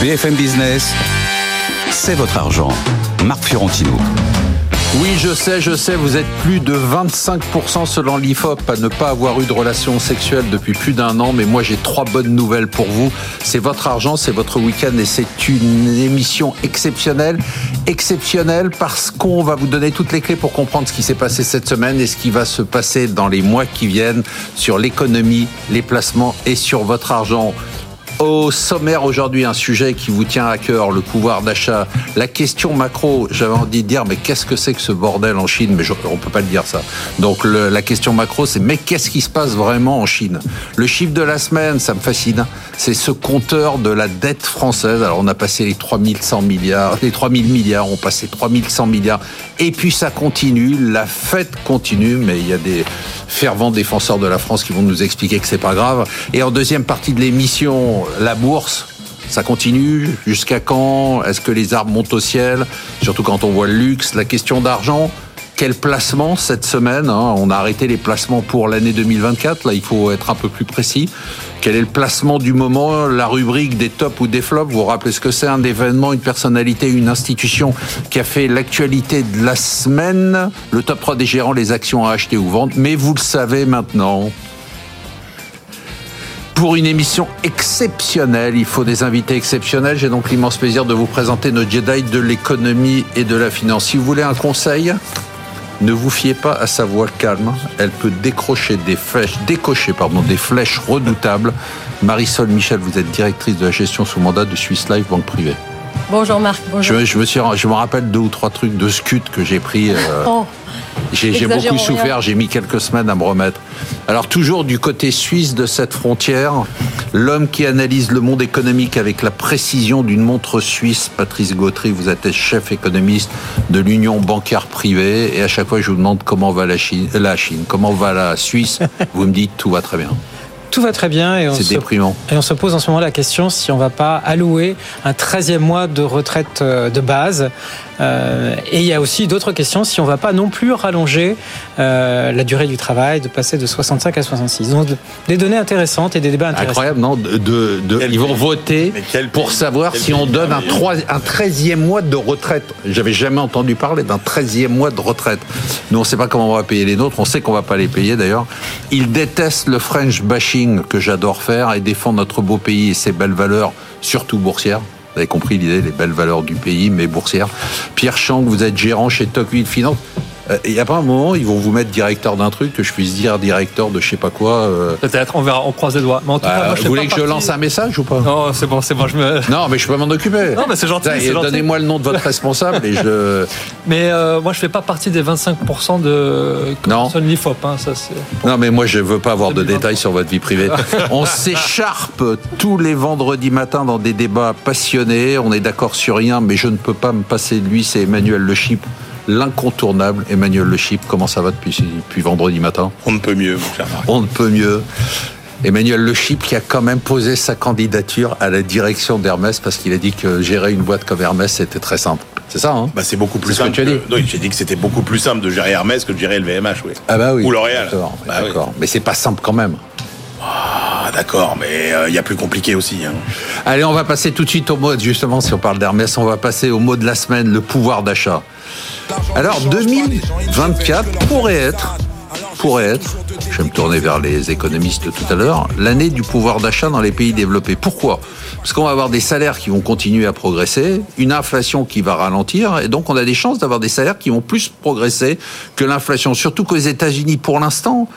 BFM Business, c'est votre argent. Marc Fiorentino. Oui, je sais, je sais, vous êtes plus de 25% selon l'IFOP à ne pas avoir eu de relation sexuelle depuis plus d'un an, mais moi j'ai trois bonnes nouvelles pour vous. C'est votre argent, c'est votre week-end et c'est une émission exceptionnelle. Exceptionnelle parce qu'on va vous donner toutes les clés pour comprendre ce qui s'est passé cette semaine et ce qui va se passer dans les mois qui viennent sur l'économie, les placements et sur votre argent. Au sommaire aujourd'hui, un sujet qui vous tient à cœur, le pouvoir d'achat. La question macro, j'avais envie de dire, mais qu'est-ce que c'est que ce bordel en Chine? Mais je, on peut pas le dire ça. Donc le, la question macro, c'est mais qu'est-ce qui se passe vraiment en Chine? Le chiffre de la semaine, ça me fascine. C'est ce compteur de la dette française. Alors on a passé les 3100 milliards, les 3000 milliards, on passé 3100 milliards. Et puis ça continue, la fête continue, mais il y a des fervents défenseurs de la France qui vont nous expliquer que c'est pas grave. Et en deuxième partie de l'émission, la bourse. Ça continue Jusqu'à quand? Est-ce que les arbres montent au ciel? Surtout quand on voit le luxe, la question d'argent. Quel placement cette semaine hein? On a arrêté les placements pour l'année 2024. Là, il faut être un peu plus précis. Quel est le placement du moment La rubrique des tops ou des flops? Vous vous rappelez ce que c'est Un événement, une personnalité, une institution qui a fait l'actualité de la semaine? Le top 3 des gérants, les actions à acheter ou vendre. Mais vous le savez maintenant pour une émission exceptionnelle. Il faut des invités exceptionnels. J'ai donc l'immense plaisir de vous présenter nos Jedi de l'économie et de la finance. Si vous voulez un conseil, ne vous fiez pas à sa voix calme. Elle peut décrocher des flèches, décocher pardon, des flèches redoutables. Marisol Michel, vous êtes directrice de la gestion sous mandat de Swiss Life Banque Privée. Bonjour Marc. Bonjour. Je, je me suis, je me rappelle deux ou trois trucs de scud que j'ai pris. Euh, Oh, j'ai beaucoup souffert, j'ai mis quelques semaines à me remettre. Alors toujours du côté suisse de cette frontière, l'homme qui analyse le monde économique avec la précision d'une montre suisse, Patrice Gautry, vous êtes chef économiste de l'Union bancaire privée, et à chaque fois je vous demande comment va la Chine, la Chine comment va la Suisse, vous me dites tout va très bien. Tout va très bien et on, C'est se, déprimant. et on se pose en ce moment la question si on va pas allouer un 13e mois de retraite euh, de base. Euh, et il y a aussi d'autres questions si on va pas non plus rallonger euh, la durée du travail, de passer de 65 à 66. Donc des données intéressantes et des débats intéressants. Incroyable, non de, de- Ils vont voter pour savoir si on donne un, merveilleux. trois- un 13e mois de retraite. J'avais jamais entendu parler d'un 13e mois de retraite. Nous, on ne sait pas comment on va payer les nôtres. On sait qu'on va pas les payer d'ailleurs. Ils détestent le French bashing que j'adore faire et défendent notre beau pays et ses belles valeurs, surtout boursières. Vous avez compris l'idée, les belles valeurs du pays, mais boursières. Pierre Chang, vous êtes gérant chez Tocqueville Finance. Euh, Il n'y a pas un moment, ils vont vous mettre directeur d'un truc, que je puisse dire directeur de je sais pas quoi. euh, Peut-être, on verra, on croise les doigts. Mais en tout cas, bah, moi, je vous voulez que je lance un message ou pas? Non, c'est bon, c'est bon, je me. Non, mais je peux m'en occuper. Non, mais c'est gentil. Donnez-moi le nom de votre responsable et je. Mais euh, moi, je fais pas partie des 25% de Non. L'IFOP. Hein, ça. Non, mais moi, je veux pas avoir de 2023. détails sur votre vie privée. On s'écharpe tous les vendredis matins dans des débats passionnés. On est d'accord sur rien, mais je ne peux pas me passer de lui. C'est Emmanuel Le Chip, l'incontournable Emmanuel Le Chip. Comment ça va depuis, depuis vendredi matin? On ne peut mieux, mon cher Marc. On ne peut mieux. Emmanuel Le Chip qui a quand même posé sa candidature à la direction d'Hermès parce qu'il a dit que gérer une boîte comme Hermès, c'était très simple. C'est ça, hein? Bah, c'est beaucoup plus ce que simple. tu as dit. que- Oui, j'ai dit que c'était beaucoup plus simple de gérer Hermès que de gérer le VMH, oui. Ah bah oui. Ou L'Oréal. D'accord, Bah oui. Mais c'est pas simple quand même. Ah, d'accord, mais euh, il y a plus compliqué aussi. hein. Allez, on va passer tout de suite au mot, justement, si on parle d'Hermès, on va passer au mot de la semaine, le pouvoir d'achat. Alors, 2024 pourrait être, pourrait être, je vais me tourner vers les économistes tout à l'heure, l'année du pouvoir d'achat dans les pays développés. Pourquoi? Parce qu'on va avoir des salaires qui vont continuer à progresser, une inflation qui va ralentir, et donc on a des chances d'avoir des salaires qui vont plus progresser que l'inflation. Surtout qu'aux États-Unis, pour l'instant,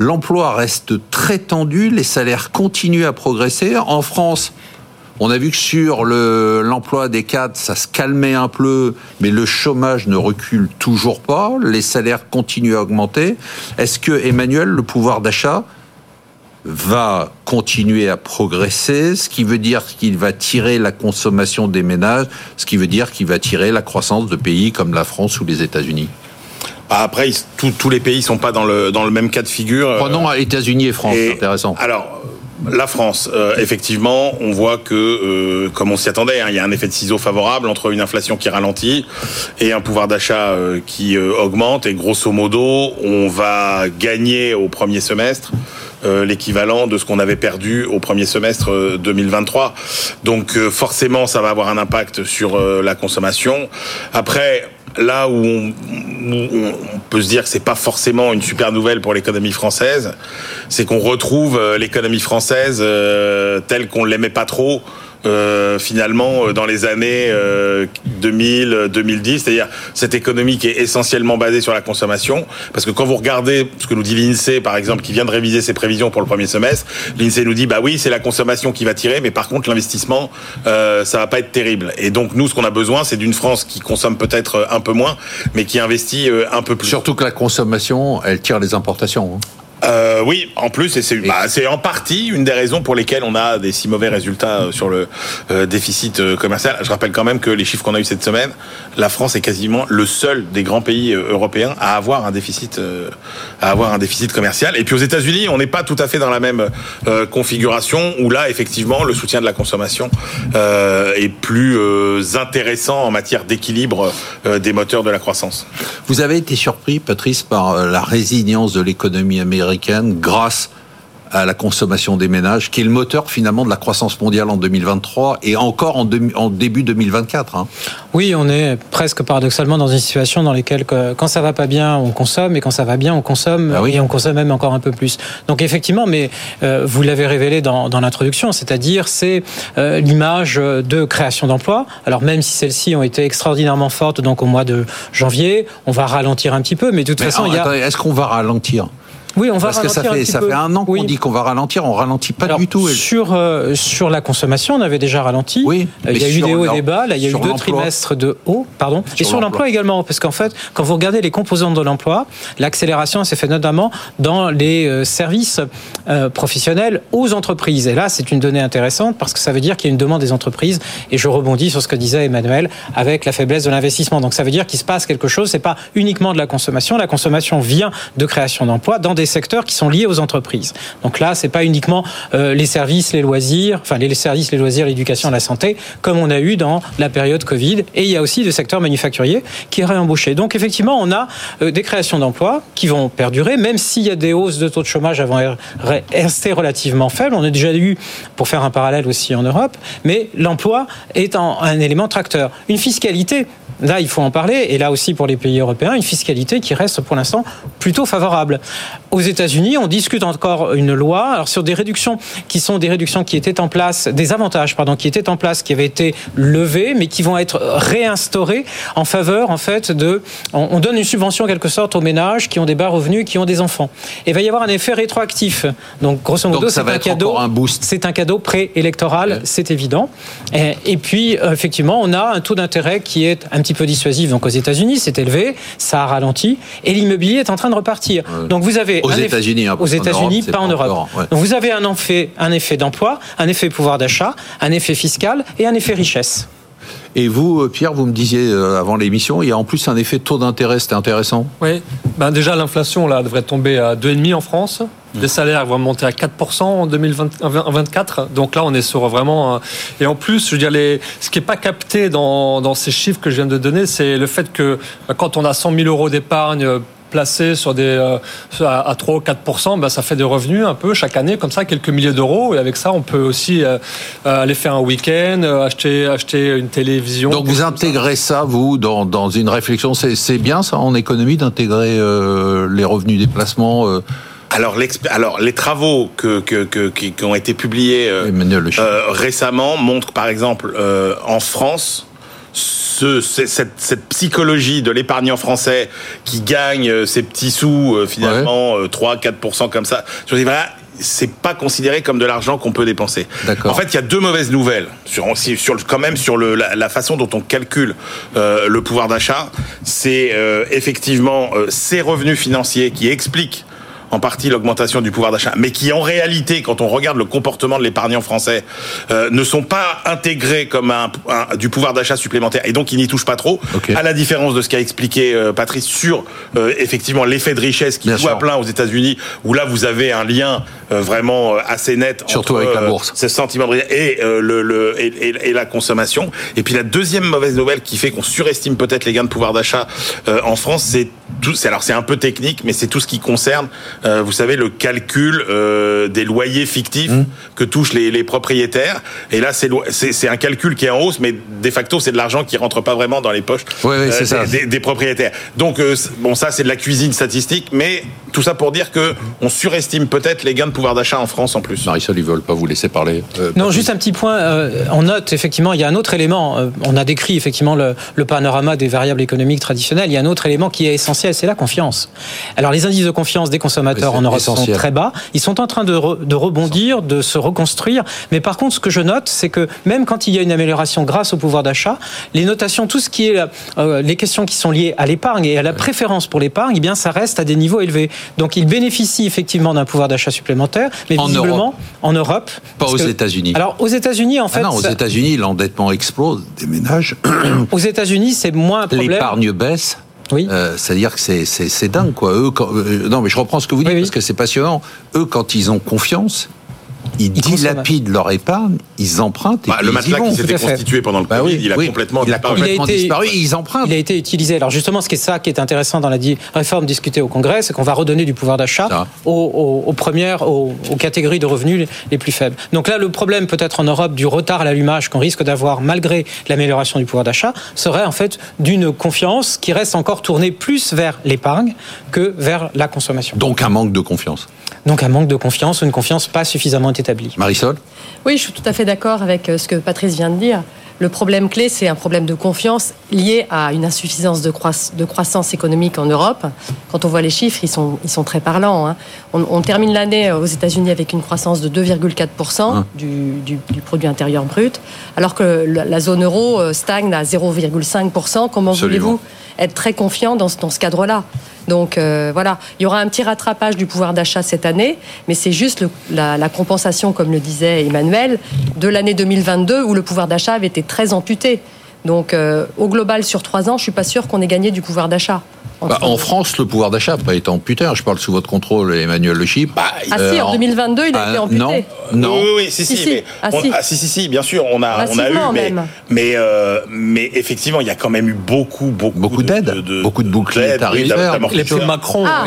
L'emploi reste très tendu, les salaires continuent à progresser. En France, on a vu que sur le- l'emploi des cadres, ça se calmait un peu, mais le chômage ne recule toujours pas. Les salaires continuent à augmenter. Est-ce que Emmanuel, le pouvoir d'achat, va continuer à progresser, ce qui veut dire qu'il va tirer la consommation des ménages, ce qui veut dire qu'il va tirer la croissance de pays comme la France ou les États-Unis. Bah, après, tous- les pays sont pas dans le, dans le même cas de figure. Euh, Prenons États-Unis et France, Et- c'est intéressant. Alors, la France, euh, effectivement, on voit que, euh, comme on s'y attendait, hein, il y a un effet de ciseau favorable entre une inflation qui ralentit et un pouvoir d'achat euh, qui augmente. Et grosso modo, on va gagner au premier semestre l'équivalent de ce qu'on avait perdu au premier semestre 2023. Donc forcément, ça va avoir un impact sur la consommation. Après, là où on, peut se dire que c'est pas forcément une super nouvelle pour l'économie française, c'est qu'on retrouve l'économie française telle qu'on l'aimait pas trop euh, finalement euh, dans les années 2000, euh, 2010, c'est-à-dire cette économie qui est essentiellement basée sur la consommation. Parce que quand vous regardez ce que nous dit l'INSEE, par exemple, qui vient de réviser ses prévisions pour le premier semestre, l'INSEE nous dit bah oui, c'est la consommation qui va tirer, mais par contre l'investissement, euh, ça va pas être terrible. Et donc nous, ce qu'on a besoin, c'est d'une France qui consomme peut-être un peu moins, mais qui investit un peu plus. Surtout que la consommation, elle tire les importations. Hein. Euh, oui, en plus, et c'est bah, en partie une des raisons pour lesquelles on a des si mauvais résultats euh, sur le euh, déficit commercial. Je rappelle quand même que les chiffres qu'on a eu cette semaine, la France est quasiment le seul des grands pays européens à avoir un déficit, à avoir un déficit commercial. Et puis aux États-Unis, on n'est pas tout à fait dans la même configuration où là, effectivement, le soutien de la consommation est plus intéressant en matière d'équilibre des moteurs de la croissance. Vous avez été surpris, Patrice, par la résilience de l'économie américaine grâce à la consommation des ménages, qui est le moteur finalement de la croissance mondiale en 2023 et encore en, début 2024. Hein. Oui, on est presque paradoxalement dans une situation dans laquelle quand ça va pas bien, on consomme, et quand ça va bien, on consomme, ah et on consomme même encore un peu plus. Donc effectivement, mais euh, vous l'avez révélé dans, l'introduction, c'est-à-dire c'est euh, l'image de création d'emplois. Alors même si celles-ci ont été extraordinairement fortes, donc au mois de janvier, on va ralentir un petit peu, mais de toute façon, il y a... Est-ce qu'on va ralentir? Oui, on va Parce que ça fait, ça fait un an qu'on dit qu'on va ralentir, on ralentit pas du tout. Sur, euh, sur la consommation, on avait déjà ralenti. Oui, il y a eu des hauts et des bas. Là, il y a eu deux trimestres de hauts, pardon. et sur l'emploi également, parce qu'en fait, quand vous regardez les composantes de l'emploi, l'accélération s'est faite notamment dans les euh, services euh, professionnels aux entreprises. Et là, c'est une donnée intéressante parce que ça veut dire qu'il y a une demande des entreprises. Et je rebondis sur ce que disait Emmanuel avec la faiblesse de l'investissement. Donc ça veut dire qu'il se passe quelque chose. C'est pas uniquement de la consommation. La consommation vient de création d'emplois dans des secteurs qui sont liés aux entreprises. Donc là, c'est pas uniquement euh, les services, les loisirs, enfin les services, les loisirs, l'éducation, la santé, comme on a eu dans la période Covid. Et il y a aussi des secteurs manufacturiers qui réembauchés. Donc effectivement, on a euh, des créations d'emplois qui vont perdurer, même s'il y a des hausses de taux de chômage avant rester relativement faibles. On a déjà eu, pour faire un parallèle aussi en Europe, mais l'emploi est un élément tracteur. Une fiscalité Là, il faut en parler. Et là aussi, pour les pays européens, une fiscalité qui reste pour l'instant plutôt favorable. Aux États-Unis, on discute encore une loi alors sur des réductions qui sont des réductions qui étaient en place, des avantages, pardon, qui étaient en place, qui avaient été levés, mais qui vont être réinstaurés en faveur, en fait, de. On, donne une subvention en quelque sorte aux ménages qui ont des bas revenus, qui ont des enfants. Et il va y avoir un effet rétroactif. Donc, grosso modo, c'est un cadeau. Un boost. C'est un cadeau préélectoral, c'est évident. Et, et puis, effectivement, on a un taux d'intérêt qui est un petit peu dissuasif. Donc aux États-Unis, c'est élevé, ça a ralenti, et l'immobilier est en train de repartir. Donc vous avez aux États-Unis, aux États-Unis, pas, en Europe. Donc vous avez un effet, un effet d'emploi, un effet pouvoir d'achat, un effet fiscal et un effet richesse. Et vous, euh, Pierre, vous me disiez euh, avant l'émission, il y a en plus un effet taux d'intérêt, c'était intéressant. Oui, ben déjà l'inflation là devrait tomber à 2,5 en France. Les salaires vont monter à 4% en 2024. Donc là, on est sur vraiment. Et en plus, je veux dire, les... ce qui n'est pas capté dans, dans ces chiffres que je viens de donner, c'est le fait que quand on a 100 000 euros d'épargne placé sur des euh, à 3 ou 4 ben, ça fait des revenus un peu chaque année comme ça quelques milliers d'euros. Et avec ça on peut aussi euh, euh, aller faire un week-end acheter acheter une télévision. Donc vous intégrez ça, vous dans, dans une réflexion. C'est bien ça en économie d'intégrer les revenus des placements alors, alors, les travaux que, que, que, qui ont été publiés récemment montrent, par exemple, en France, ce, cette, cette, psychologie de l'épargnant français qui gagne euh, ses petits sous euh, finalement 3-4% euh, comme ça. Je dis voilà, c'est pas considéré comme de l'argent qu'on peut dépenser. En fait, il y a deux mauvaises nouvelles sur, sur quand même sur le, la, façon dont on calcule le pouvoir d'achat. C'est effectivement ces revenus financiers qui expliquent en partie l'augmentation du pouvoir d'achat, mais qui en réalité, quand on regarde le comportement de l'épargnant français, euh, ne sont pas intégrés comme un, du pouvoir d'achat supplémentaire, et donc ils n'y touchent pas trop, à la différence de ce qu'a expliqué euh, Patrice sur euh, effectivement l'effet de richesse qui joue à plein aux États-Unis, où là vous avez un lien vraiment assez net surtout avec la bourse, ce sentiment de et le, le et, et, la consommation. Et puis la deuxième mauvaise nouvelle qui fait qu'on surestime peut-être les gains de pouvoir d'achat en France, c'est tout. Alors c'est un peu technique, mais c'est tout ce qui concerne euh, vous savez, le calcul euh, des loyers fictifs mmh. que touchent les, les, propriétaires. Et là, c'est un calcul qui est en hausse, mais de facto, c'est de l'argent qui rentre pas vraiment dans les poches des, des, propriétaires. Donc, bon, ça, c'est de la cuisine statistique, mais tout ça pour dire que on surestime peut-être les gains de pouvoir d'achat en France en plus. Marisol, ils veulent pas vous laisser parler. non, juste un petit point. on note effectivement, il y a un autre élément. on a décrit effectivement le, le panorama des variables économiques traditionnelles. Il y a un autre élément qui est essentiel, c'est la confiance. Alors, les indices de confiance des consommateurs en Europe sont très bas. Ils sont en train de, de rebondir, de se reconstruire. Mais par contre, ce que je note, c'est que même quand il y a une amélioration grâce au pouvoir d'achat, les notations, tout ce qui est euh, les questions qui sont liées à l'épargne et à la préférence pour l'épargne, eh bien, ça reste à des niveaux élevés. Donc, ils bénéficient effectivement d'un pouvoir d'achat supplémentaire, mais en visiblement Europe. en Europe. Pas aux États-Unis. Alors, aux États-Unis, en ah fait. non, aux États-Unis, l'endettement explose des ménages. aux États-Unis, c'est moins un problème. L'épargne baisse. Oui. Euh, C'est-à-dire que c'est dingue, quoi. Eux, quand, euh, non, mais je reprends ce que vous dites parce que c'est passionnant. Eux, quand ils ont confiance, ils, dilapident leur épargne, ils empruntent. Et bah, le matelas qui s'était constitué pendant le bah Covid, il a complètement, il a complètement disparu. Ils empruntent. Il a été utilisé. Alors justement, ce qui est ça qui est intéressant dans la réforme discutée au Congrès, c'est qu'on va redonner du pouvoir d'achat aux, aux, premières, aux, catégories de revenus les plus faibles. Donc là, le problème peut-être en Europe du retard à l'allumage qu'on risque d'avoir malgré l'amélioration du pouvoir d'achat serait en fait d'une confiance qui reste encore tournée plus vers l'épargne que vers la consommation. Donc un manque de confiance. Donc un manque de confiance ou une confiance pas suffisamment établie. Marisol Oui, je suis tout à fait d'accord avec euh, ce que Patrice vient de dire. Le problème clé, c'est un problème de confiance lié à une insuffisance de, croissance économique en Europe. Quand on voit les chiffres, ils sont, ils sont très parlants. Hein. On, termine l'année aux États-Unis avec une croissance de 2,4% hein. du, produit intérieur brut, alors que la, zone euro euh, stagne à 0,5%. Comment voulez-vous être très confiant dans, dans ce cadre-là? Donc euh, voilà, il y aura un petit rattrapage du pouvoir d'achat cette année, mais c'est juste la, compensation, comme le disait Emmanuel, de l'année 2022 où le pouvoir d'achat avait été très amputé. Donc euh, au global, sur trois ans, je suis pas sûr qu'on ait gagné du pouvoir d'achat. Bah, en France, le pouvoir d'achat n'a pas été amputé. Je parle sous votre contrôle, Emmanuel Le Chip. Bah, ah si, en 2022, il a été ah, amputé. Non, non. Oui, oui, si, si, si. Mais ah, si. ah, si. si, si, bien sûr, on a, on a eu, mais, mais, euh, mais, effectivement, il y a quand même eu beaucoup, beaucoup, beaucoup d'aides, beaucoup de boucliers tarifaires. Les de Macron, ah,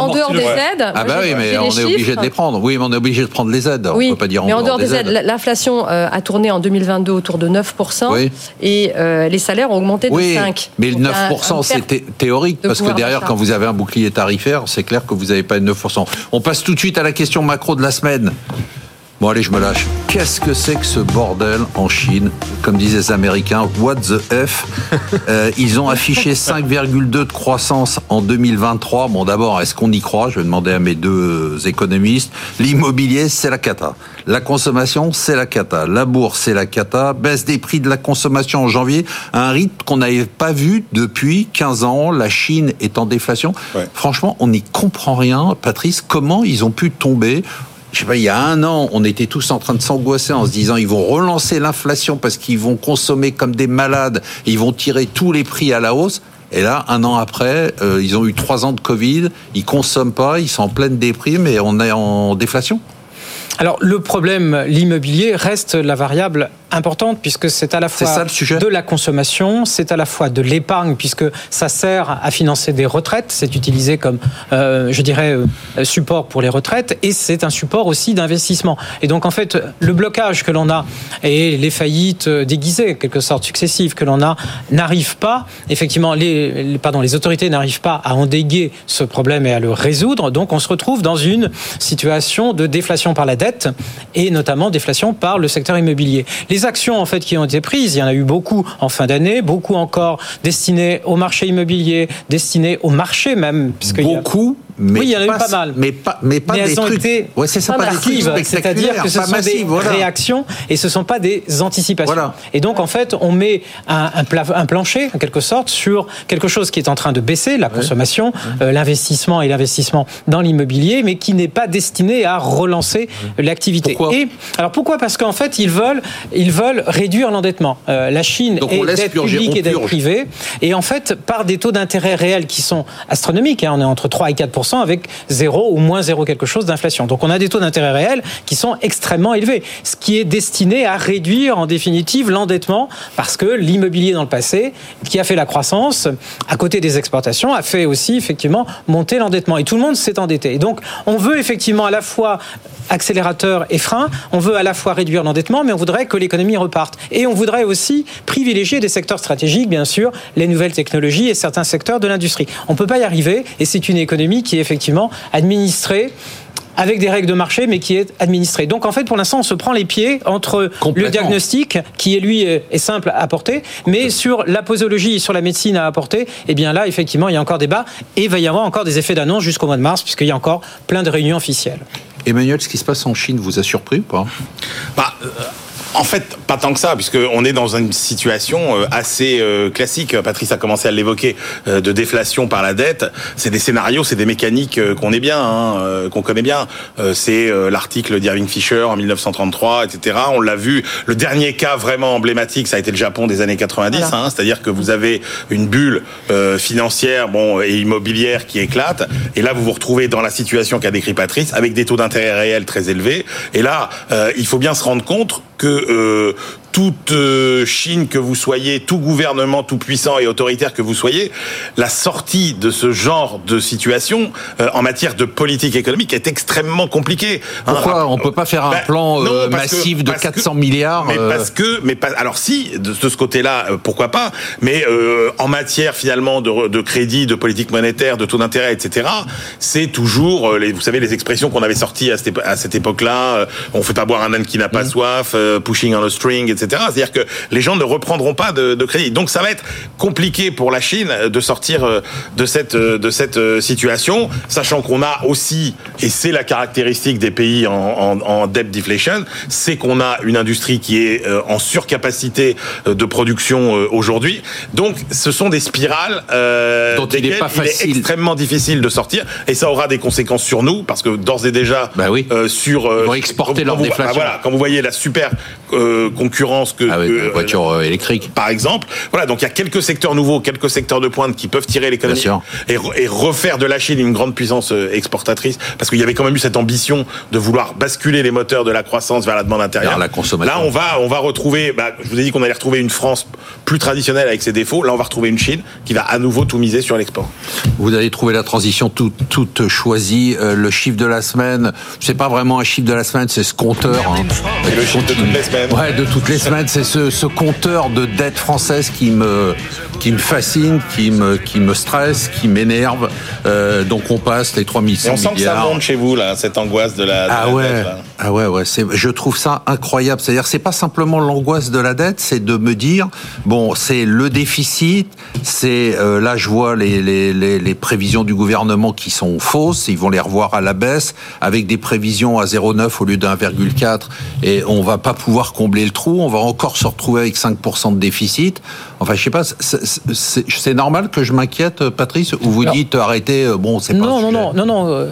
en, dehors des aides. Ah bah oui, mais on est obligé de les prendre. Oui, mais on est obligé de prendre les aides. Oui, on peut pas dire mais en dehors des aides. L'inflation euh, a tourné en 2022 autour de 9%. Et euh, les salaires ont augmenté de 5%. Mais le 9%, c'est théorique, parce que derrière, quand vous avez un bouclier tarifaire, c'est clair que vous n'avez pas de 9%. On passe tout de suite à la question macro de la semaine. Bon allez, je me lâche. Qu'est-ce que c'est que ce bordel en Chine? Comme disaient les Américains, what the F? Euh, Ils ont affiché 5,2 de croissance en 2023. Bon d'abord, est-ce qu'on y croit? Je vais demander à mes deux économistes. L'immobilier, c'est la cata. La consommation, c'est la cata. La bourse, c'est la cata. Baisse des prix de la consommation en janvier, un rythme qu'on n'avait pas vu depuis 15 ans. La Chine est en déflation. Franchement, on n'y comprend rien. Patrice, comment ils ont pu tomber je sais pas, il y a un an, on était tous en train de s'angoisser en se disant ils vont relancer l'inflation parce qu'ils vont consommer comme des malades, ils vont tirer tous les prix à la hausse. Et là, un an après, euh, ils ont eu trois ans de Covid, ils consomment pas, ils sont en pleine déprime et on est en déflation. Alors le problème, l'immobilier reste la variable importante puisque c'est à la fois de la consommation, c'est à la fois de l'épargne puisque ça sert à financer des retraites, c'est utilisé comme, euh, je dirais, euh, support pour les retraites et c'est un support aussi d'investissement. Et donc en fait, le blocage que l'on a et les faillites déguisées, quelque sorte successives que l'on a, n'arrivent pas, effectivement, les, pardon, les autorités n'arrivent pas à endiguer ce problème et à le résoudre. Donc on se retrouve dans une situation de déflation par la dette et notamment déflation par le secteur immobilier. Les actions en fait qui ont été prises, il y en a eu beaucoup en fin d'année, beaucoup encore destinées au marché immobilier, destinées au marché même. Beaucoup, mais oui, il y en a eu pas mal. Mais pas, mais pas des trucs. Été ouais, c'est ça, pas C'est-à-dire que ce sont des réactions et ce sont pas des anticipations. Et donc, en fait, on met un, un, plancher, en quelque sorte, sur quelque chose qui est en train de baisser, la consommation, euh, l'investissement et l'investissement dans l'immobilier, mais qui n'est pas destiné à relancer l'activité. Et alors pourquoi? Parce qu'en fait, ils veulent, ils veulent réduire l'endettement. Euh, la Chine est dette publique et dette privée, et en fait, par des taux d'intérêt réels qui sont astronomiques, hein, on est entre 3 et 4 2% avec 0 ou moins 0 quelque chose d'inflation. Donc on a des taux d'intérêt réels qui sont extrêmement élevés, ce qui est destiné à réduire en définitive l'endettement parce que l'immobilier dans le passé, qui a fait la croissance, à côté des exportations, a fait aussi effectivement monter l'endettement. Et tout le monde s'est endetté. Et donc on veut effectivement à la fois accélérateur et frein, on veut à la fois réduire l'endettement, mais on voudrait que l'économie reparte. Et on voudrait aussi privilégier des secteurs stratégiques, bien sûr, les nouvelles technologies et certains secteurs de l'industrie. On ne peut pas y arriver, et c'est une économie qui est effectivement administrée avec des règles de marché, mais qui est administrée. Donc en fait, pour l'instant, on se prend les pieds entre le diagnostic, qui est lui est simple à apporter, mais sur la posologie sur la médecine à apporter, et eh bien là, effectivement, il y a encore débat et il va y avoir encore des effets d'annonce jusqu'au mois de mars, puisqu'il y a encore plein de réunions officielles. Emmanuel, ce qui se passe en Chine vous a surpris ou pas? Bah, euh, en fait, pas tant que ça, puisqu'on est dans une situation euh, assez euh, classique. Patrice a commencé à l'évoquer, euh, de déflation par la dette. C'est des scénarios, c'est des mécaniques qu'on est bien, hein, qu'on connaît bien. C'est l'article d'Irving Fisher en 1933, etc. On l'a vu. Le dernier cas vraiment emblématique, ça a été le Japon des années 90. Hein, C'est-à-dire que vous avez une bulle financière, bon et immobilière qui éclate. Et là, vous vous retrouvez dans la situation qu'a décrit Patrice, avec des taux d'intérêt réels très élevés. Et là, il faut bien se rendre compte que euh, toute euh, Chine que vous soyez, tout gouvernement tout puissant et autoritaire que vous soyez, la sortie de ce genre de situation euh, en matière de politique économique est extrêmement compliquée. Hein, Pourquoi on peut pas faire un ben, plan massif de 400 milliards Mais parce que, mais pas, alors si de, ce côté-là, pourquoi pas Mais en matière finalement de, de, crédit, de politique monétaire, de taux d'intérêt, etc. C'est toujours, les, vous savez, les expressions qu'on avait sorties à cette, à cette époque-là. on fait pas boire un âne qui n'a pas mmh. soif. Euh, pushing on a string, etc. C'est-à-dire que les gens ne reprendront pas de, crédit. Donc ça va être compliqué pour la Chine de sortir euh, de cette euh, de cette situation, sachant qu'on a aussi, et c'est la caractéristique des pays en, en, debt deflation, c'est qu'on a une industrie qui est en surcapacité de production aujourd'hui. Donc ce sont des spirales dont il est, pas facile. est extrêmement difficile de sortir, et ça aura des conséquences sur nous parce que d'ores et déjà bah oui. sur Ils vont exporter leur déflation. Bah voilà, quand vous voyez la super euh, concurrence que, ah oui, voiture euh, électrique. Par exemple voilà donc il y a quelques secteurs nouveaux quelques secteurs de pointe qui peuvent tirer l'économie et, et, refaire de la Chine une grande puissance euh, exportatrice parce qu'il y avait quand même eu cette ambition de vouloir basculer les moteurs de la croissance vers la demande intérieure. la consommation. là on va on va retrouver bah, je vous ai dit qu'on allait retrouver une France plus traditionnelle avec ses défauts. Là on va retrouver une Chine qui va à nouveau tout miser sur l'export. Vous allez trouver la transition toute, toute choisie le chiffre de la semaine. C'est pas vraiment un chiffre de la semaine c'est ce compteur hein. le chiffre de toutes les Ouais, de toutes les semaines, c'est ce, ce, compteur de dette française qui me qui me fascine, qui me qui me stresse, qui m'énerve. Euh, donc on passe les 3100 milliards. On sent que ça monte chez vous là, cette angoisse de la, de ah la ouais. dette. Ah ouais ouais, je trouve ça incroyable. C'est-à-dire c'est pas simplement l'angoisse de la dette, c'est de me dire bon, c'est le déficit, c'est euh, là je vois les, les, les, les prévisions du gouvernement qui sont fausses, ils vont les revoir à la baisse avec des prévisions à 0,9 au lieu de 1,4 et on va pas pouvoir combler le trou, on va encore se retrouver avec 5% de déficit. Enfin, je sais pas, c'est normal que je m'inquiète, Patrice, ou vous dites arrêtez, euh, bon, c'est pas non, non, non, non, non, euh,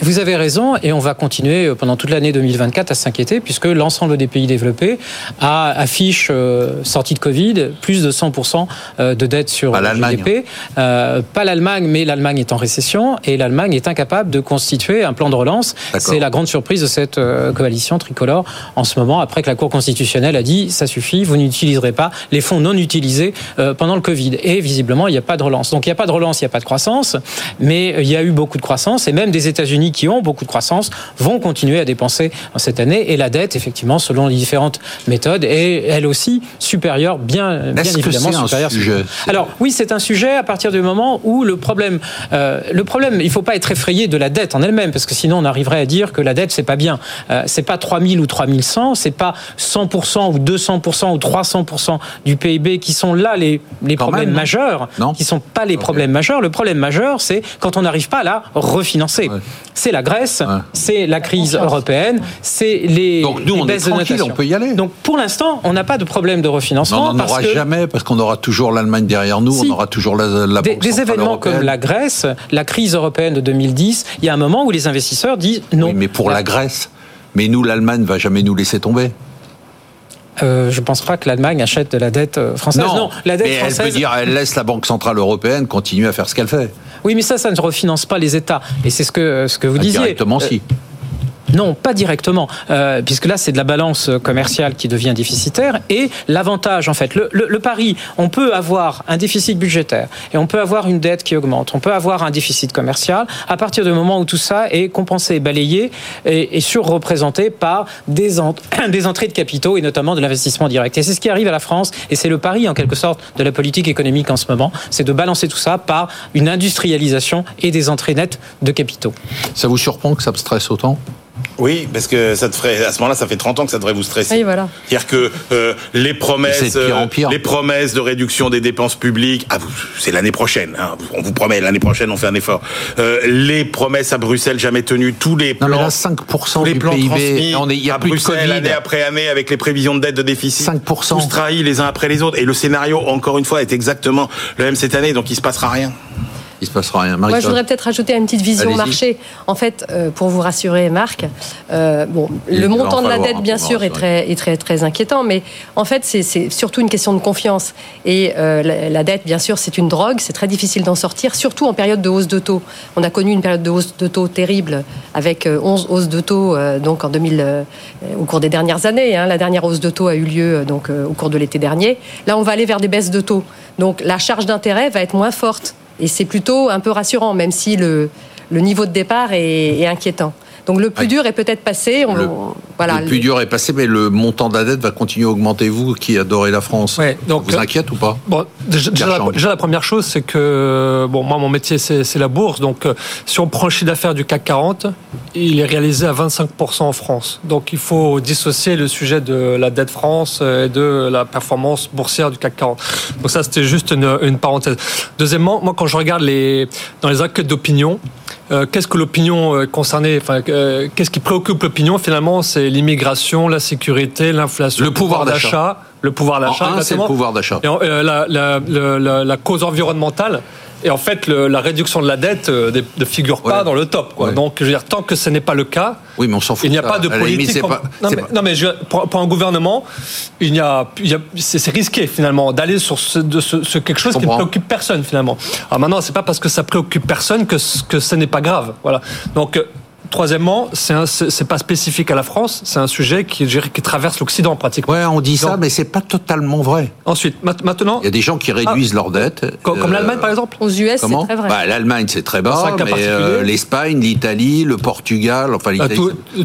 vous avez raison, et on va continuer euh, pendant toute l'année 2024 à s'inquiéter, puisque l'ensemble des pays développés a, affiche, sortie de Covid, plus de 100% de dette sur le GDP. pas l'Allemagne, mais l'Allemagne est en récession, et l'Allemagne est incapable de constituer un plan de relance. C'est la grande surprise de cette coalition tricolore en ce moment, après que la Cour constitutionnelle a dit ça suffit, vous n'utiliserez pas les fonds non utilisés pendant le Covid. Et visiblement, il n'y a pas de relance. Donc il n'y a pas de relance, il n'y a pas de croissance, mais il y a eu beaucoup de croissance et même des États-Unis qui ont beaucoup de croissance vont continuer à dépenser en cette année. Et la dette, effectivement, selon les différentes méthodes, est elle aussi supérieure, bien, bien évidemment supérieure. Sujet Alors oui, c'est un sujet à partir du moment où le problème, euh, le problème, il ne faut pas être effrayé de la dette en elle-même, parce que sinon on arriverait à dire que la dette c'est pas bien. Euh, c'est pas 3000 ou 3100, c'est pas 100% ou 200% ou 300% du PIB qui sont là les, les problèmes majeurs, non qui sont pas les problèmes majeurs. Le problème majeur, c'est quand on n'arrive pas à la refinancer. C'est la Grèce, c'est la crise européenne, c'est les, Donc nous, on baisses est tranquille, on peut y aller. Donc pour l'instant, on n'a pas de problème de refinancement. on n'en aura jamais parce qu'on aura toujours l'Allemagne derrière nous, on aura toujours la, la Des, des événements comme la Grèce, la crise européenne de 2010, il y a un moment où les investisseurs disent non. mais pour la Grèce, mais nous, l'Allemagne ne va jamais nous laisser tomber. Euh, je ne pense pas que l'Allemagne achète de la dette euh, française. Non, la dette mais française. Elle peut dire, elle laisse la Banque centrale européenne continuer à faire ce qu'elle fait. Oui, mais ça, ça ne refinance pas les États. Et c'est ce que, ce que vous disiez. Directement, si. Non, pas directement, euh, puisque là c'est de la balance commerciale qui devient déficitaire. Et l'avantage, en fait, le, le, pari, on peut avoir un déficit budgétaire et on peut avoir une dette qui augmente, on peut avoir un déficit commercial à partir du moment où tout ça est compensé, balayé et, et surreprésenté par des, des entrées de capitaux et notamment de l'investissement direct. Et c'est ce qui arrive à la France et c'est le pari en quelque sorte de la politique économique en ce moment, c'est de balancer tout ça par une industrialisation et des entrées nettes de capitaux. Ça vous surprend que ça me stresse autant? Oui, parce que ça te ferait à ce moment-là, ça fait 30 ans que ça devrait vous stresser. Oui, voilà. C'est-à-dire que euh, les promesses, en pire. les promesses de réduction des dépenses publiques, ah, c'est l'année prochaine. Hein, on vous promet l'année prochaine, on fait un effort. Euh, les promesses à Bruxelles jamais tenues, tous les plans, non, mais là, 5% les du plans PIB, transmis on est, y a à plus Bruxelles de année après année avec les prévisions de dette de déficit. 5%. Tous trahis les uns après les autres. Et le scénario, encore une fois, est exactement le même cette année, donc il se passera rien il se passera rien. Moi, je voudrais peut-être rajouter une petite vision marché. En fait, euh, pour vous rassurer, Marc, euh, bon, le montant de la dette, bien sûr, est très, est très, très inquiétant, mais en fait, c'est surtout une question de confiance. Et euh, la, dette, bien sûr, c'est une drogue, c'est très difficile d'en sortir, surtout en période de hausse de taux. On a connu une période de hausse de taux terrible, avec 11 hausses de taux donc en 2000, au cours des dernières années. Hein. La dernière hausse de taux a eu lieu donc au cours de l'été dernier. Là, on va aller vers des baisses de taux. Donc, la charge d'intérêt va être moins forte. Et c'est plutôt un peu rassurant, même si le, niveau de départ est inquiétant. Donc le plus dur est peut-être passé. On, le, voilà, le plus dur est passé, mais le montant de la dette va continuer à augmenter. Vous qui adorez la France, ouais, donc, vous inquiète ou pas? bon, déjà, déjà, la, première chose, c'est que bon, moi mon métier c'est la bourse. Donc euh, si on prend le chiffre d'affaires du CAC 40, il est réalisé à 25% en France. Donc il faut dissocier le sujet de la dette France et de la performance boursière du CAC 40. Donc ça c'était juste une, une parenthèse. Deuxièmement, moi quand je regarde les dans les enquêtes d'opinion, euh, qu'est-ce que l'opinion euh, concernée, enfin, euh, qu'est-ce qui préoccupe l'opinion finalement? C'est l'immigration, la sécurité, l'inflation, le pouvoir d'achat. Le pouvoir d'achat. c'est le pouvoir d'achat. La, la, la, la, cause environnementale. Et en fait, la réduction de la dette ne figure pas dans le top. Quoi. Donc, je veux dire, tant que ce n'est pas le cas, oui, mais on s'en fout. Il n'y a pas de politique. non, mais, pour, un gouvernement, il y a, c'est risqué finalement d'aller sur ce, de ce, quelque chose qui ne préoccupe personne finalement. Alors maintenant, c'est pas parce que ça préoccupe personne que, que ce n'est pas grave. Voilà. Donc Troisièmement, c'est pas spécifique à la France, c'est un sujet qui, qui traverse l'Occident pratiquement. Ouais, on dit ça, mais c'est pas totalement vrai. Ensuite, maintenant, il y a des gens qui réduisent ah, leur dette. Comme, euh, l'Allemagne par exemple. Aux US, c'est très vrai. Bah, L'Allemagne, c'est très bas, mais euh, l'Espagne, l'Italie, le Portugal, enfin l'Italie.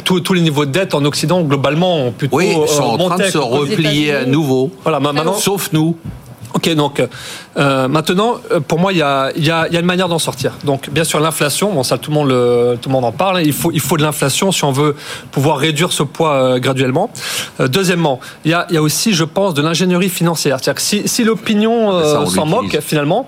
tous les niveaux de dette en Occident globalement ont plutôt oui, sont en train de se replier à nouveau. Voilà, maintenant, sauf nous. Ok, donc euh, maintenant, euh, pour moi, il y a, y, a, y a, une manière d'en sortir. Donc, bien sûr, l'inflation, bon, ça, tout le monde, le, tout le monde en parle. Il faut, il faut de l'inflation si on veut pouvoir réduire ce poids euh, graduellement. Euh, deuxièmement, il y a, y a aussi, je pense, de l'ingénierie financière. C'est-à-dire que si, si l'opinion s'en moque, finalement,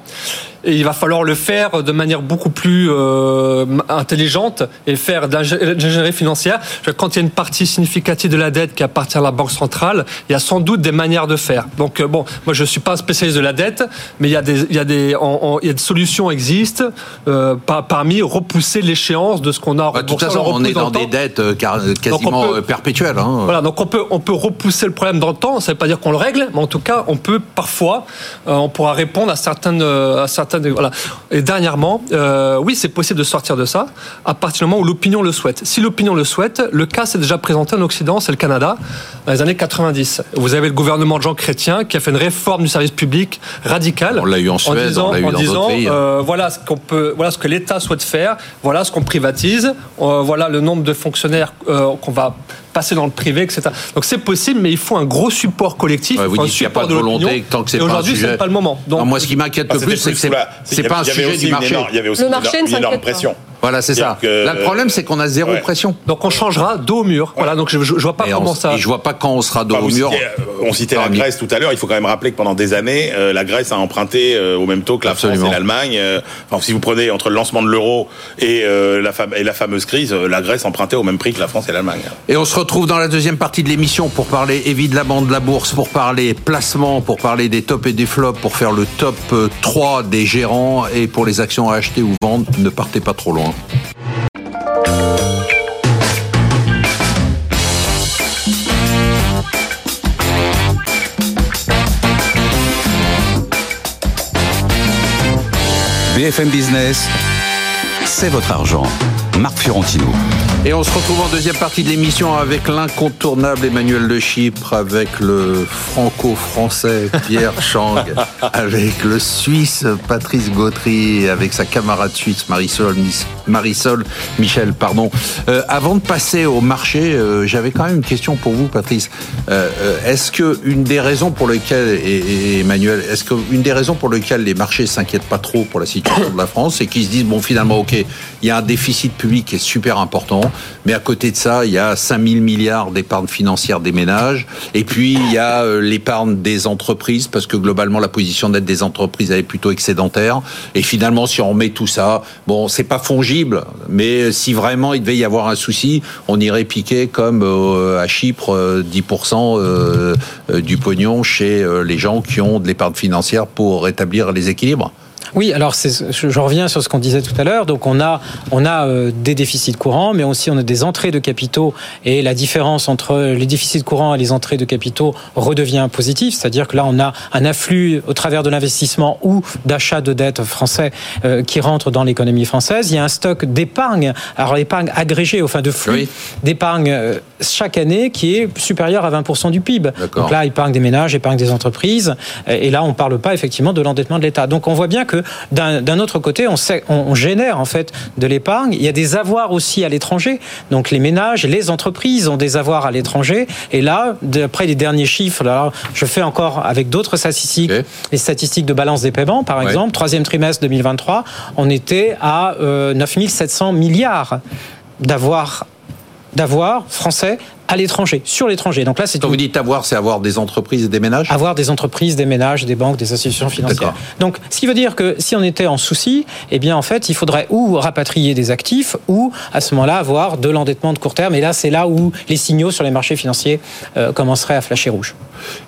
et il va falloir le faire de manière beaucoup plus euh, intelligente et faire d'ingénierie financière. Quand il y a une partie significative de la dette qui appartient à la Banque centrale, il y a sans doute des manières de faire. Donc euh, bon, moi je suis pas un spécialiste de la dette, mais il y a des, il y a des, il y a des solutions existent euh, parmi repousser l'échéance de ce qu'on a. Bah, de toute façon, on est dans, des dettes euh, quasiment euh, perpétuelles. Hein. Voilà, donc on peut, on peut repousser le problème dans le temps. Ça ne veut pas dire qu'on le règle, mais en tout cas, on peut parfois, on pourra répondre à certaines, à certaines voilà. Et dernièrement, euh, oui, c'est possible de sortir de ça à partir du moment où l'opinion le souhaite. Si l'opinion le souhaite, le cas s'est déjà présenté en Occident, c'est le Canada, dans les années 90. Vous avez le gouvernement de Jean Chrétien qui a fait une réforme du service public radicale. On l'a eu en Suède, disant, on l'a eu en dans disant, pays. Euh, voilà ce qu'on peut, voilà ce que l'État souhaite faire, voilà ce qu'on privatise, euh, voilà le nombre de fonctionnaires euh, qu'on va passer dans le privé, etc. Donc c'est possible, mais il faut un gros support collectif. Ouais, vous dites qu'il n'y a pas de, volonté tant que c'est pas Aujourd'hui, c'est pas le moment. Donc, non, moi, ce qui m'inquiète le plus, c'est que c'est pas un sujet du marché. Il y avait aussi le marché une énorme pression. Voilà, c'est ça. le problème, c'est qu'on a zéro pression. Donc on changera dos au mur. Voilà, donc je, je, vois pas comment ça. Et je vois pas quand on sera dos au mur. on citait la Grèce tout à l'heure. Il faut quand même rappeler que pendant des années, euh, la Grèce a emprunté euh, au même taux que la France et l'Allemagne. Euh, enfin, si vous prenez entre le lancement de l'euro et, la et la fameuse crise, la Grèce empruntait au même prix que la France et l'Allemagne. Et on se retrouve dans la deuxième partie de l'émission pour parler évidemment de la bourse, pour parler placement, pour parler des tops et des flops, pour faire le top 3 des gérants et pour les actions à acheter ou vendre. Ne partez pas trop loin. BFM Business, c'est votre argent. Marc Fiorentino. Et on se retrouve en deuxième partie de l'émission avec l'incontournable Emmanuel de Chypre, avec le franco-français Pierre Chang, avec le Suisse Patrice Gautry, avec sa camarade suisse Marisol, Marisol Michel. Pardon. Euh, avant de passer au marché, euh, j'avais quand même une question pour vous, Patrice. Euh, est-ce que une des raisons pour lesquelles, et, Emmanuel, est-ce que une des raisons pour lesquelles les marchés s'inquiètent pas trop pour la situation de la France, c'est qu'ils se disent bon finalement ok, il y a un déficit public qui est super important mais à côté de ça, il y a 5000 milliards d'épargne financière des ménages. Et puis, il y a l'épargne des entreprises, parce que globalement, la position nette des entreprises, elle est plutôt excédentaire. Et finalement, si on met tout ça, bon, c'est pas mais si vraiment il devait y avoir un souci, on irait piquer comme euh, à Chypre 10% euh, du pognon chez les gens qui ont de l'épargne financière pour rétablir les équilibres. Oui, alors je reviens sur ce qu'on disait tout à l'heure. Donc on a, on a euh, des déficits courants, mais aussi on a des entrées de capitaux et la différence entre les déficits courants et les entrées de capitaux redevient positive. C'est-à-dire que là on a un afflux au travers de l'investissement ou d'achat de dettes français euh, qui rentre dans l'économie française. Il y a un stock d'épargne, alors l'épargne agrégée, enfin de flux d'épargne euh, chaque année qui est supérieur à 20% du PIB. Donc là, épargne des ménages, épargne des entreprises. Et là, on ne parle pas effectivement de l'endettement de l'État. Donc on voit bien que d'un autre côté, on, sait, on, génère en fait de l'épargne. Il y a des avoirs aussi à l'étranger. Donc les ménages, les entreprises ont des avoirs à l'étranger. Et là, d'après les derniers chiffres, je fais encore avec d'autres statistiques, les statistiques de balance des paiements, par exemple, troisième trimestre 2023, on était à euh, 9700 milliards d'avoirs d'avoir français à l'étranger, sur l'étranger. Donc là, c'est. Quand vous dites avoir, c'est avoir des entreprises et des ménages? Avoir des entreprises, des ménages, des banques, des institutions financières. Donc, ce qui veut dire que si on était en souci, eh bien, en fait, il faudrait ou rapatrier des actifs ou, à ce moment-là, avoir de l'endettement de court terme. Et là, c'est là où les signaux sur les marchés financiers euh, commenceraient à flasher rouge.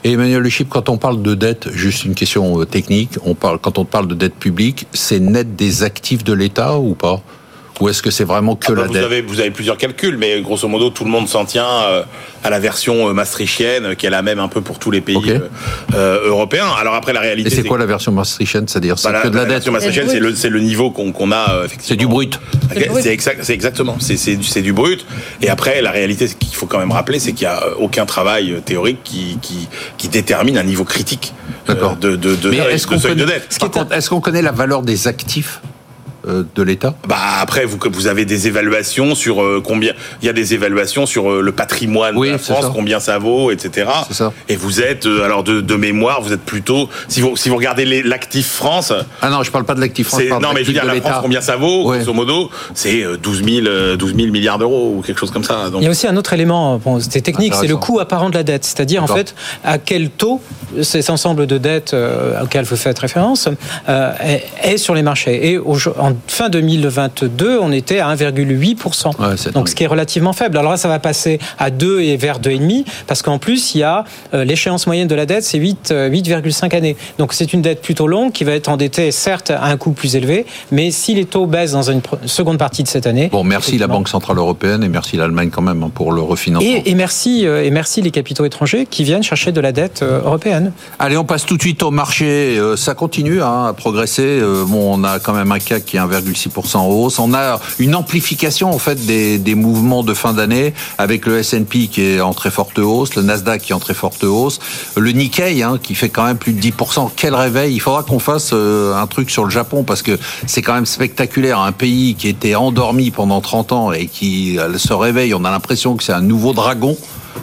Et Emmanuel Le Chip, quand on parle de dette, juste une question euh, technique, on parle, quand on parle de dette publique, c'est net des actifs de l'État ou pas? Ou est-ce que c'est vraiment que ah bah, la vous dette avez, vous avez plusieurs calculs, mais grosso modo, tout le monde s'en tient euh, à la version euh, maastrichtienne, qui est la même un peu pour tous les pays euh, européens. Alors après, la réalité... Et c'est quoi la version maastrichtienne C'est-à-dire c'est bah, que de la, dette La version maastrichtienne, c'est le, niveau qu'on a, effectivement. C'est du brut. C'est exact, exactement, c'est du, brut. Et après, la réalité, ce qu'il faut quand même rappeler, c'est qu'il n'y a aucun travail théorique qui, qui, qui détermine un niveau critique de, de, de, de, de dette. Est-ce qu'on connaît la valeur des actifs euh, de l'État Bah après vous vous avez des évaluations sur euh, combien il y a des évaluations sur euh, le patrimoine de la France, combien ça vaut, etc. Ça. Et vous êtes alors de, de, mémoire, vous êtes plutôt si vous si vous regardez l'actif France. Ah non, je parle pas de l'actif France. Non, mais je veux dire la France, combien ça vaut Grosso modo, c'est 12 000 12 000 milliards d'euros ou quelque chose comme ça. Donc... Il y a aussi un autre élément, bon, c'était technique, c'est le coût apparent de la dette, c'est-à-dire en fait à quel taux cet ensemble de dettes auquel vous faites référence est, est, sur les marchés. Et en fin 2022, on était à 1,8%. donc ce qui est relativement faible. Alors là, ça va passer à 2 et vers 2,5 parce qu'en plus, il y a euh, l'échéance moyenne de la dette, c'est 8,5 euh, années. Donc c'est une dette plutôt longue qui va être endettée certes à un coût plus élevé, mais si les taux baissent dans une seconde partie de cette année. Bon, merci la Banque centrale européenne et merci l'Allemagne quand même hein, pour le refinancement. Et, merci euh, et merci les capitaux étrangers qui viennent chercher de la dette européenne. Allez, on passe tout de suite au marché. Ça continue hein, à progresser. Bon, on a quand même un CAC qui est 1,6% en hausse. On a une amplification en fait des, des mouvements de fin d'année avec le S&P qui est en très forte hausse, le Nasdaq qui est en très forte hausse, le Nikkei hein, qui fait quand même plus de 10%. Quel réveil Il faudra qu'on fasse euh, un truc sur le Japon parce que c'est quand même spectaculaire. Un pays qui était endormi pendant 30 ans et qui se réveille, on a l'impression que c'est un nouveau dragon.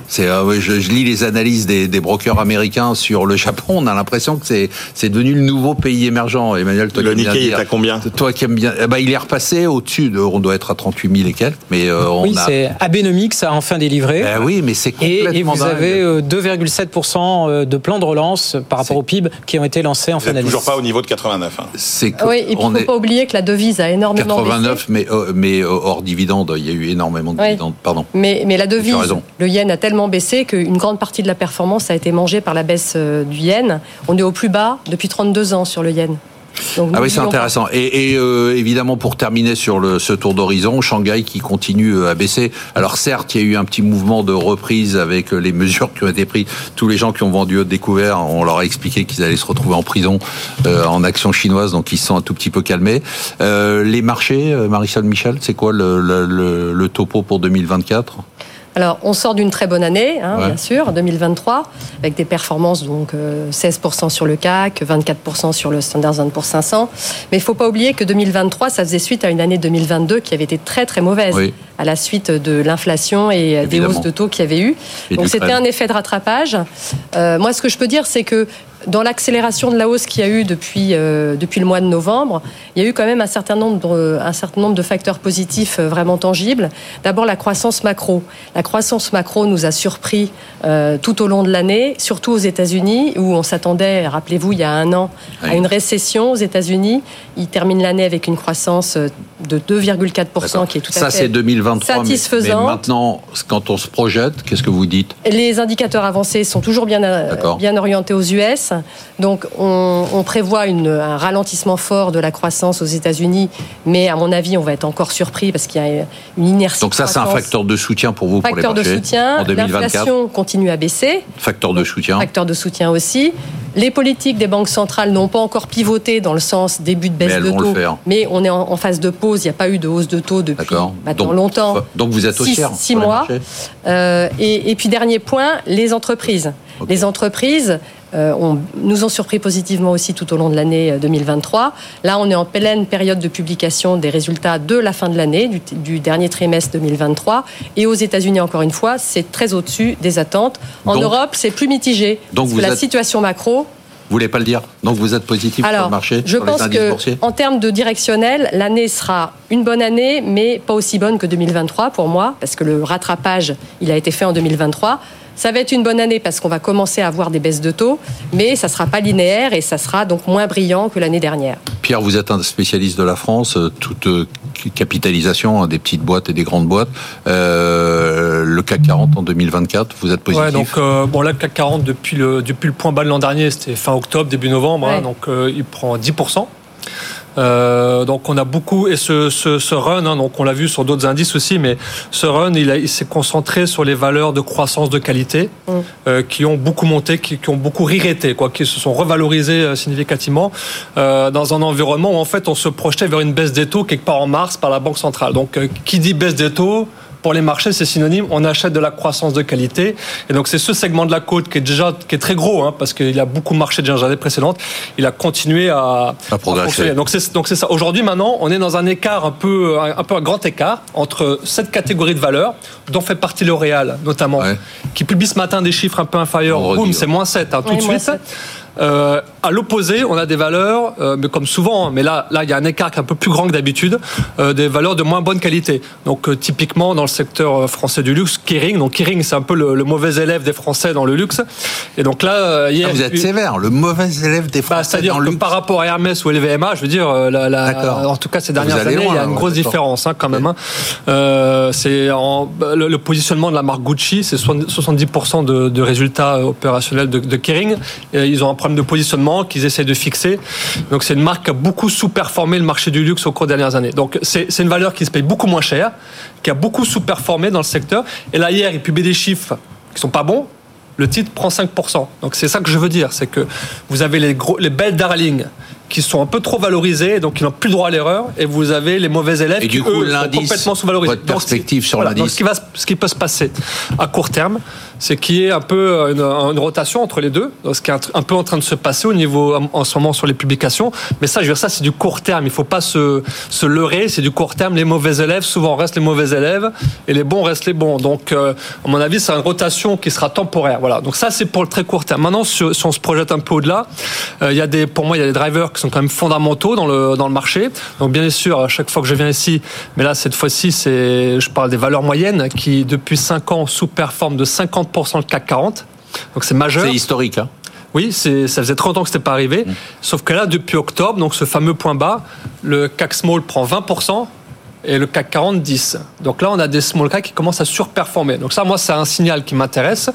C'est, euh, je, lis les analyses des, brokers américains sur le Japon. On a l'impression que c'est, c'est devenu le nouveau pays émergent. Emmanuel, toi le Nikkei est à combien Toi qui aimes bien, eh ben, il est repassé au-dessus. De, on doit être à 38 000 et quelques. Mais euh, on oui, c'est Abenomics a enfin délivré. Eh oui, mais c'est complètement et, et vous avez 2,7% euh, de plans de relance par rapport au PIB qui ont été lancés en fin d'année. Toujours pas au niveau de 89. Hein. C'est oui, et puis il ne faut pas oublier que la devise a énormément 89, mais mais hors dividende, il y a eu énormément de dividendes. Pardon. Mais mais la devise, le yen a tellement baissé qu'une grande partie de la performance a été mangée par la baisse euh, du yen. On est au plus bas depuis 32 ans sur le yen. ah oui, c'est intéressant. Et, euh, évidemment, pour terminer sur le, ce tour d'horizon, Shanghai qui continue euh, à baisser. Alors certes, il y a eu un petit mouvement de reprise avec les mesures qui ont été prises. Tous les gens qui ont vendu au découvert, on leur a expliqué qu'ils allaient se retrouver en prison en action chinoise, donc ils se sont un tout petit peu calmés. les marchés, Marisol Michel, c'est quoi le, le, le topo pour 2024 alors, on sort d'une très bonne année, hein, bien sûr, 2023, avec des performances donc 16% euh, sur le CAC, 24% sur le Standard Poor's 500. Mais il ne faut pas oublier que 2023, ça faisait suite à une année 2022 qui avait été très très mauvaise, à la suite de l'inflation et des hausses de taux qu'il y avait eu. donc c'était un effet de rattrapage. Euh, moi, ce que je peux dire, c'est que dans l'accélération de la hausse qu'il y a eu depuis, euh, depuis le mois de novembre, il y a eu quand même un certain nombre, un certain nombre de facteurs positifs euh, vraiment tangibles. D'abord, la croissance macro. La croissance macro nous a surpris euh, tout au long de l'année, surtout aux États-Unis, où on s'attendait, rappelez-vous, il y a un an, à une récession aux États-Unis. Ils terminent l'année avec une croissance de 2,4%, qui est tout à Ça, fait 2023, satisfaisant. Mais, maintenant, quand on se projette, qu'est-ce que vous dites? Les indicateurs avancés sont toujours bien, bien orientés aux US. Donc on, prévoit un ralentissement fort de la croissance aux États-Unis, mais à mon avis, on va être encore surpris parce qu'il y a une inertie. Donc ça, c'est un facteur de soutien pour vous, facteur pour les marchés, de soutien. L'inflation continue à baisser. Facteur de soutien. Facteur de soutien aussi. Les politiques des banques centrales n'ont pas encore pivoté dans le sens début de baisse de taux, mais on est en, phase de pause. Il n'y a pas eu de hausse de taux depuis maintenant longtemps. Donc vous êtes au six, six mois. Euh, et, puis dernier point, les entreprises. Les entreprises, euh, on, nous ont surpris positivement aussi tout au long de l'année 2023. Euh, Là, on est en pleine période de publication des résultats de la fin de l'année, du, dernier trimestre 2023. Et aux États-Unis, encore une fois, c'est très au-dessus des attentes. En Europe, c'est plus mitigé. Donc parce que la situation macro vous voulez pas le dire Donc vous êtes positif sur le marché Je pense que en termes de directionnel, l'année sera une bonne année, mais pas aussi bonne que 2023 pour moi, parce que le rattrapage, il a été fait en 2023. Ça va être une bonne année parce qu'on va commencer à avoir des baisses de taux, mais ça ne sera pas linéaire et ça sera donc moins brillant que l'année dernière. Pierre, vous êtes un spécialiste de la France, euh, toute euh, capitalisation hein, des petites boîtes et des grandes boîtes. Euh, le CAC 40 en 2024, vous êtes positif ouais, donc bon là le CAC 40 depuis le depuis le point bas de l'an dernier, c'était fin octobre, début novembre, hein, donc il prend 10 euh, donc on a beaucoup et ce, ce, ce run, hein, donc on l'a vu sur d'autres indices aussi, mais ce run il, il s'est concentré sur les valeurs de croissance de qualité mm. euh, qui ont beaucoup monté, qui, qui ont beaucoup ririté, quoi, qui se sont revalorisées euh, significativement euh, dans un environnement où en fait on se projetait vers une baisse des taux quelque part en mars par la banque centrale. Donc euh, qui dit baisse des taux pour les marchés, c'est synonyme. On achète de la croissance de qualité. Et donc, c'est ce segment de la côte qui est déjà qui est très gros, hein, parce qu'il a beaucoup marché déjà l'année précédente. Il a continué à, à progresser. donc, c'est donc c'est ça. Aujourd'hui, maintenant, on est dans un écart un peu un peu un grand écart entre cette catégorie de valeurs, dont fait partie L'Oréal notamment, qui publie ce matin des chiffres un peu inférieurs. Boum, c'est moins 7 hein, tout de suite. Euh, à l'opposé, on a des valeurs, euh, mais comme souvent, hein, mais là, là, il y a un écart qui est un peu plus grand que d'habitude, euh, des valeurs de moins bonne qualité. Donc, euh, typiquement, dans le secteur français du luxe, Kering. Donc, Kering, c'est un peu le, mauvais élève des Français dans le luxe. Et donc là, hier, ah, vous êtes sévère, le mauvais élève des bah, Français C'est-à-dire que par rapport à Hermès ou LVMH, je veux dire, la, la, en tout cas ces dernières années, il y a une grosse différence hein, quand même. Hein. c'est bah, le, positionnement de la marque Gucci, c'est 70% de, de, résultats opérationnels de, de Kering. Et ils ont un problème de positionnement qu'ils essaient de fixer. Donc c'est une marque qui a beaucoup sous-performé le marché du luxe au cours des dernières années. Donc c'est une valeur qui se paye beaucoup moins cher, qui a beaucoup sous-performé dans le secteur. Et là hier, ils publient des chiffres qui sont pas bons. Le titre prend 5%. Donc c'est ça que je veux dire, c'est que vous avez les, gros, les belles darlings qui sont un peu trop valorisés, donc ils n'ont plus le droit à l'erreur, et vous avez les mauvais élèves qui, eux, sont complètement sous-valorisés. Votre perspective sur l'indice. Donc, ce qui, va, ce qui peut se passer à court terme, c'est qu'il y ait un peu une, une, rotation entre les deux, ce qui est un peu en train de se passer au niveau en ce moment sur les publications. Mais ça, je veux dire, ça, c'est du court terme. Il ne faut pas se, se leurrer. C'est du court terme. Les mauvais élèves souvent restent les mauvais élèves et les bons restent les bons. Donc, euh, à mon avis, c'est une rotation qui sera temporaire. Voilà. Donc ça, c'est pour le très court terme. Maintenant, si, on se projette un peu au-delà, euh, il y a des, pour moi, il y a des drivers qui sont quand même fondamentaux dans le dans le marché. Donc, bien sûr, à chaque fois que je viens ici, mais là, cette fois-ci, je parle des valeurs moyennes qui, depuis 5 ans, sous-performent de 50 le CAC 40. Donc c'est majeur. C'est historique. Hein oui, ça faisait 30 ans que c'était pas arrivé. Mm. Sauf que là, depuis octobre, donc ce fameux point bas, le CAC Small prend 20%, et le CAC 40 10. Donc là, on a des small cap qui commencent à surperformer. Donc ça, moi, c'est un signal qui m'intéresse.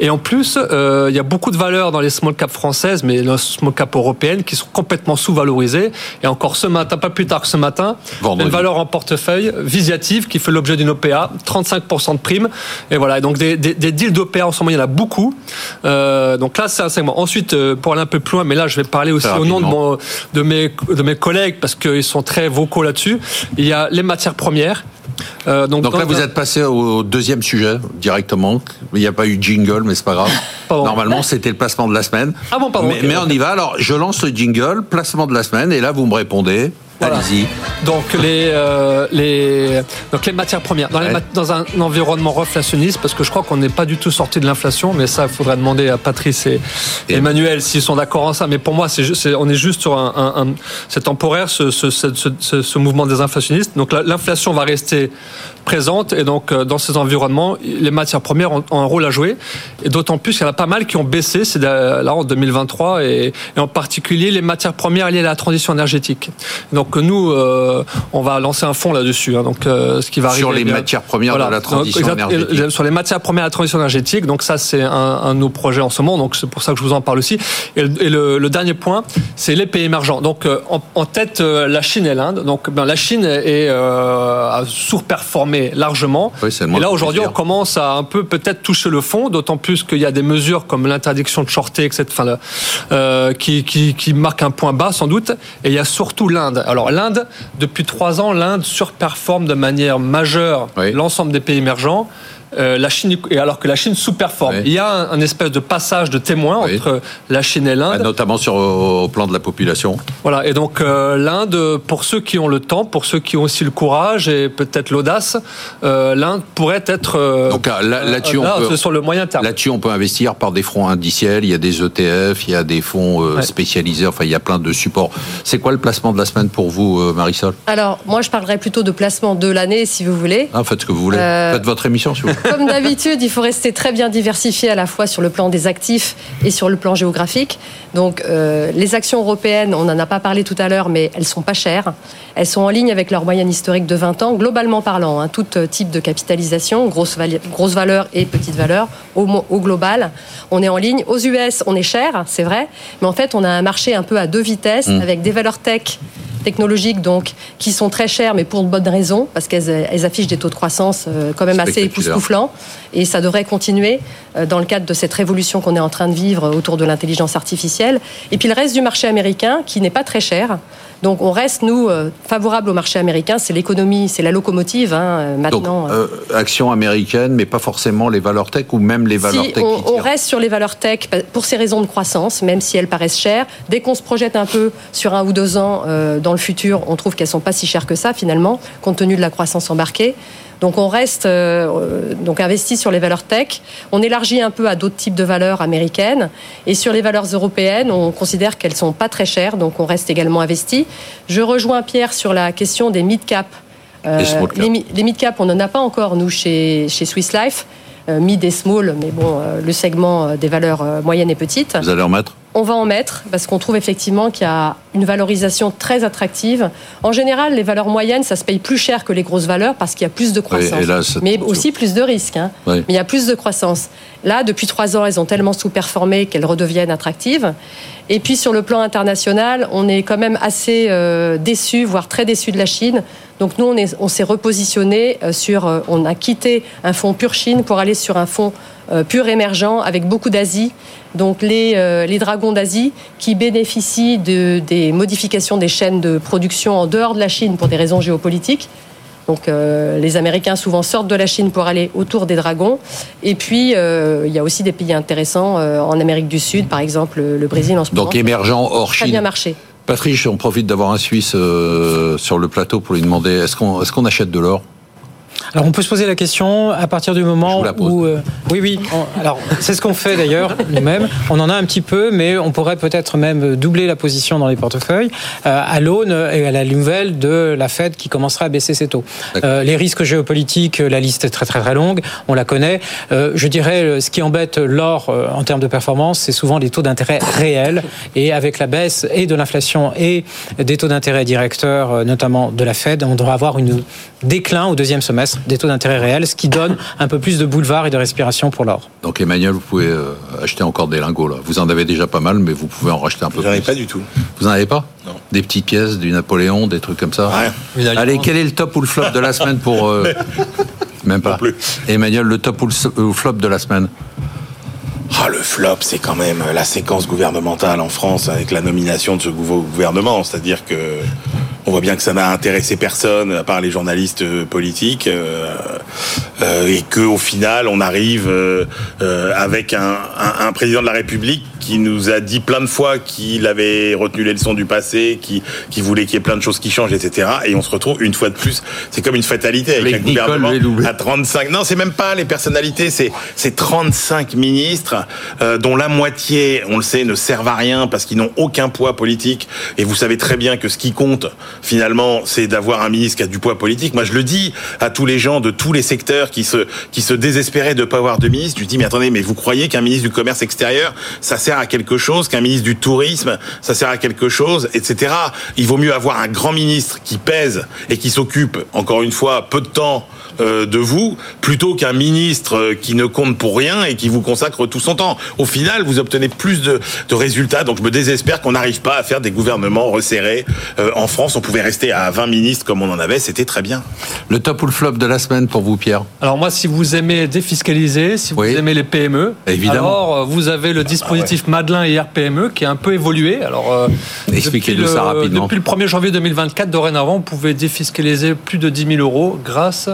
Et en plus, euh, il y a beaucoup de valeurs dans les small cap françaises, mais les small cap européennes qui sont complètement sous-valorisées. Et encore ce matin, pas plus tard que ce matin, une valeur en portefeuille, Visiative, qui fait l'objet d'une OPA, 35% de prime. Et voilà. donc des, des, des deals d'OPA en ce moment, il y en a beaucoup. Euh, donc là, c'est un segment. Ensuite, euh, pour aller un peu plus loin, mais là, je vais parler aussi au nom de, mon, de, mes, de mes collègues parce qu'ils sont très vocaux là-dessus. Il y a les matières premières. Euh, donc, là, vous êtes passé au deuxième sujet directement. Il n'y a pas eu jingle, mais c'est pas grave. Normalement, c'était le placement de la semaine. Ah bon, pardon. Mais, mais on y va. Alors, je lance le jingle, placement de la semaine, et là, vous me répondez. Allez-y. Donc les, euh, les, donc les matières premières dans, dans, un environnement reflationniste, parce que je crois qu'on n'est pas du tout sorti de l'inflation, mais ça, il faudrait demander à Patrice et, Emmanuel s'ils sont d'accord en ça. Mais pour moi, c'est, on est juste sur un, un, c'est temporaire ce, ce, ce, ce, mouvement des inflationnistes. Donc l'inflation va rester présente et donc euh, dans ces environnements, les matières premières ont, un rôle à jouer. Et d'autant plus qu'il y en a pas mal qui ont baissé, c'est là en 2023 et, et en particulier les matières premières liées à la transition énergétique. Donc nous, euh, on va lancer un fonds là-dessus. Hein. donc euh, ce qui va sur les matières premières de la transition énergétique. Sur les matières premières de la transition énergétique. Donc ça, c'est un, un, de nos projets en ce moment. Donc c'est pour ça que je vous en parle aussi. Et, le, le, dernier point, c'est les pays émergents. Donc en, en, tête, la Chine et l'Inde. Donc ben, la Chine est euh, a largement. Oui, et là aujourd'hui, on commence à un peu peut-être toucher le fond, d'autant plus qu'il y a des mesures comme l'interdiction de shorter, etc. Enfin, euh, qui, qui, qui marquent un point bas sans doute. Et il y a surtout l'Inde. Alors l'Inde, depuis trois ans, l'Inde surperforme de manière majeure l'ensemble des pays émergents. Euh, la Chine, et alors que la Chine sous-performe. Il y a un, espèce de passage de témoin entre la Chine et l'Inde. Notamment sur au, plan de la population. Voilà, et donc euh, l'Inde, pour ceux qui ont le temps, pour ceux qui ont aussi le courage et peut-être l'audace, euh, l'Inde pourrait être. donc là-dessus, là, on peut, sur le moyen terme. Là-dessus, on peut investir par des fonds indiciels, il y a des ETF, il y a des fonds spécialisés, enfin il y a plein de supports. C'est quoi le placement de la semaine pour vous, Marisol? Alors, moi je parlerais plutôt de placement de l'année, si vous voulez. Ah, faites ce que vous voulez. Faites votre émission, si vous voulez. Comme d'habitude, il faut rester très bien diversifié à la fois sur le plan des actifs et sur le plan géographique. Donc, euh, les actions européennes, on n'en a pas parlé tout à l'heure, mais elles sont pas chères. Elles sont en ligne avec leur moyenne historique de 20 ans, globalement parlant, hein, tout euh, type de capitalisation, grosse, grosse valeur et petite valeur, au, au, global. On est en ligne. Aux US, on est cher, c'est vrai, mais en fait, on a un marché un peu à deux vitesses, mmh. avec des valeurs tech technologiques donc qui sont très chères, mais pour de bonnes raisons, parce qu'elles affichent des taux de croissance euh, quand même assez époustouflants, et ça devrait continuer euh, dans le cadre de cette révolution qu'on est en train de vivre autour de l'intelligence artificielle. Et puis le reste du marché américain, qui n'est pas très cher, donc on reste, nous, euh, favorables au marché américain. C'est l'économie, c'est la locomotive hein, euh, maintenant. Donc, euh, action américaine, mais pas forcément les valeurs tech ou même les valeurs tech. On, on reste sur les valeurs tech pour ces raisons de croissance, même si elles paraissent chères. Dès qu'on se projette un peu sur un ou deux ans dans le futur, on trouve qu'elles sont pas si chères que ça finalement, compte tenu de la croissance embarquée. Donc on reste euh, donc investi sur les valeurs tech. On élargit un peu à d'autres types de valeurs américaines et sur les valeurs européennes, on considère qu'elles sont pas très chères, donc on reste également investi. Je rejoins Pierre sur la question des mid cap. Euh, les, mid cap, on n'en a pas encore nous chez chez Swiss Life. Euh, mid et small, mais bon, le segment des valeurs moyennes et petites. Vous allez en mettre? On va en mettre parce qu'on trouve effectivement qu'il y a une valorisation très attractive. En général, les valeurs moyennes, ça se paye plus cher que les grosses valeurs parce qu'il y a plus de croissance, mais aussi plus de risques. Hein. Mais il y a plus de croissance. Là, depuis trois ans, elles ont tellement sous-performé qu'elles redeviennent attractives. Et puis sur le plan international, on est quand même assez euh, déçu, voire très déçu de la Chine. Donc nous, on s'est repositionné euh, sur, euh, on a quitté un fonds pur Chine pour aller sur un fonds pur émergent avec beaucoup d'Asie donc les, euh, les dragons d'Asie qui bénéficient de, des modifications des chaînes de production en dehors de la Chine pour des raisons géopolitiques. Donc euh, les Américains souvent sortent de la Chine pour aller autour des dragons. Et puis euh, il y a aussi des pays intéressants en Amérique du Sud, par exemple le Brésil en ce moment. Donc émergent hors Chine. Très bien marché. Patrice, on profite d'avoir un Suisse sur le plateau pour lui demander est-ce qu'on est-ce qu'on achète de l'or? Alors on peut se poser la question à partir du moment où... Euh, oui, oui. alors c'est ce qu'on fait d'ailleurs nous-mêmes. On en a un petit peu, mais on pourrait peut-être même doubler la position dans les portefeuilles euh, à l'aune et à la nouvelle de la Fed qui commencera à baisser ses taux. Euh, les risques géopolitiques, la liste est très très très longue, on la connaît. je dirais ce qui embête l'or en termes de performance, c'est souvent les taux d'intérêt réels. Et avec la baisse et de l'inflation et des taux d'intérêt directeurs, notamment de la Fed, on devrait avoir une déclin au deuxième semestre des taux d'intérêt réels, ce qui donne un peu plus de boulevard et de respiration pour l'or. Donc Emmanuel, vous pouvez euh, acheter encore des lingots là. Vous en avez déjà pas mal, mais vous pouvez en racheter un peu plus. J'en ai pas du tout. Vous en avez pas Non. Des petites pièces, du Napoléon, des trucs comme ça. Rien. Allez, quel est le top ou le flop de la semaine pour euh, Même pas. plus. Emmanuel, le top ou le flop de la semaine ah, le flop, c'est quand même la séquence gouvernementale en France avec la nomination de ce nouveau gouvernement. C'est-à-dire que on voit bien que ça n'a intéressé personne à part les journalistes euh, politiques euh, euh, et que au final on arrive avec un, un, président de la République qui nous a dit plein de fois qu'il avait retenu les leçons du passé, qui, qui voulait qu'il y ait plein de choses qui changent, etc. Et on se retrouve une fois de plus, c'est comme une fatalité avec, un gouvernement à 35. Non, c'est même pas les personnalités, c'est c'est 35 ministres dont la moitié, on le sait, ne servent à rien parce qu'ils n'ont aucun poids politique. Et vous savez très bien que ce qui compte, finalement, c'est d'avoir un ministre qui a du poids politique. Moi, je le dis à tous les gens de tous les secteurs qui se, qui se désespéraient de ne pas avoir de ministre. Je dis, mais attendez, mais vous croyez qu'un ministre du commerce extérieur, ça sert à quelque chose, qu'un ministre du tourisme, ça sert à quelque chose, etc. Il vaut mieux avoir un grand ministre qui pèse et qui s'occupe, encore une fois, peu de temps de vous, plutôt qu'un ministre euh, qui ne compte pour rien et qui vous consacre tout son temps. Au final, vous obtenez plus de, de résultats. Donc je me désespère qu'on n'arrive pas à faire des gouvernements resserrés. Euh, en France, on pouvait rester à 20 ministres comme on en avait, c'était très bien. Le top ou le flop de la semaine pour vous, Pierre? Alors moi, si vous aimez défiscaliser, si vous aimez les PME, Évidemment. alors vous avez le dispositif ah Madelin et RPME qui a un peu évolué. Alors expliquez-nous ça rapidement. Depuis le 1er janvier 2024, dorénavant, vous pouvez défiscaliser plus de 10 000 euros grâce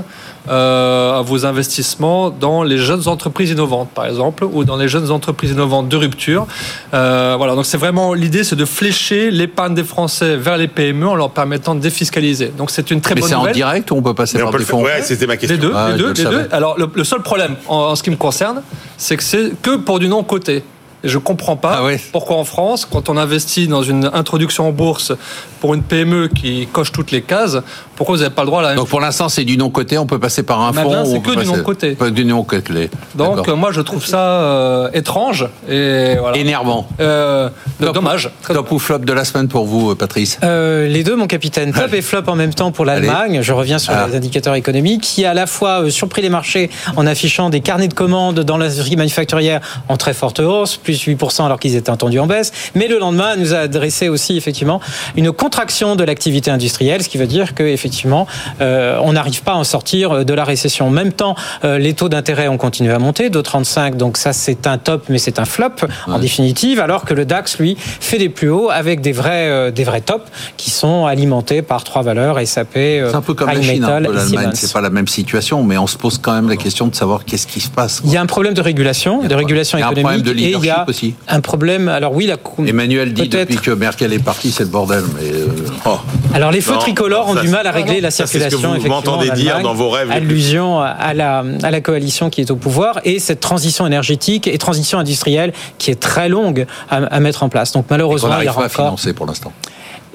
euh, à vos investissements dans les jeunes entreprises innovantes, par exemple, ou dans les jeunes entreprises innovantes de rupture. Euh, voilà, donc c'est vraiment l'idée, c'est de flécher l'épargne des Français vers les PME en leur permettant de défiscaliser. Donc c'est une très bonne nouvelle. Mais c'est en direct ou on peut passer par des fonds Ouais, c'était ma question. Les deux, les deux, les deux. Alors le, seul problème en, en, ce qui me concerne, c'est que c'est que pour du non coté. Et je comprends pas ah pourquoi en France, quand on investit dans une introduction en bourse pour une PME qui coche toutes les cases, pourquoi vous n'avez pas le droit à la Donc pour l'instant, c'est du non-côté, on peut passer par un fonds C'est que du non-côté. Pas du non-côté. Donc moi, je trouve ça euh, étrange et énervant. Euh, dommage. Top ou flop de la semaine pour vous, euh, Patrice euh, Les deux, mon capitaine. Top et flop en même temps pour l'Allemagne. Je reviens sur ah. les indicateurs économiques qui, a à la fois surpris les marchés en affichant des carnets de commandes dans l'industrie manufacturière en très forte hausse, plus 8% alors qu'ils étaient entendus en baisse. Mais le lendemain, nous a adressé aussi effectivement une contraction de l'activité industrielle, ce qui veut dire que effectivement, euh, on n'arrive pas à en sortir de la récession. En même temps, euh, les taux d'intérêt ont continué à monter, de 35, donc ça c'est un top, mais c'est un flop en définitive, alors que le DAX lui fait des plus hauts avec des vrais euh, des vrais tops qui sont alimentés par trois valeurs SAP, c'est un peu comme la Chine, l'Allemagne, c'est pas la même situation, mais on se pose quand même la question de savoir qu'est-ce qui se passe. Il y a un problème de régulation, de régulation économique, et il y a aussi. Un problème. Alors oui, la. Emmanuel dit depuis que Merkel est partie, c'est le bordel. Mais euh, oh. Alors les feux tricolores ont du mal à régler la circulation. C'est ce que vous m'entendez dire dans vos rêves. Allusion à la à la coalition qui est au pouvoir et cette transition énergétique et transition industrielle qui est très longue à, mettre en place. Donc malheureusement, il y aura pas encore. financer pour l'instant.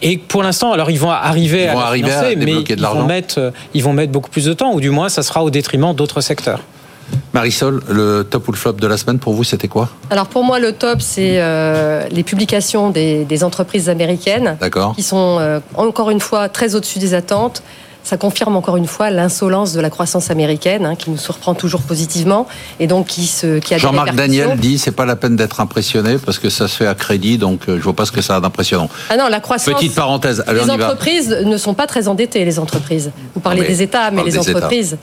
Et pour l'instant, alors ils vont arriver ils vont à arriver financer, à mais ils vont mettre ils vont mettre beaucoup plus de temps, ou du moins, ça sera au détriment d'autres secteurs. Marisol, le top ou le flop de la semaine pour vous, c'était quoi? Alors pour moi, le top, c'est euh, les publications des, entreprises américaines, qui sont euh, encore une fois très au-dessus des attentes. Ça confirme encore une fois l'insolence de la croissance américaine, hein, qui nous surprend toujours positivement, et donc qui se qui a Jean-Marc Daniel dit c'est pas la peine d'être impressionné parce que ça se fait à crédit, donc euh, je vois pas ce que ça a d'impressionnant. Ah non, la croissance. Petite parenthèse. les entreprises ne sont pas très endettées, les entreprises. Vous parlez des États, mais les entreprises.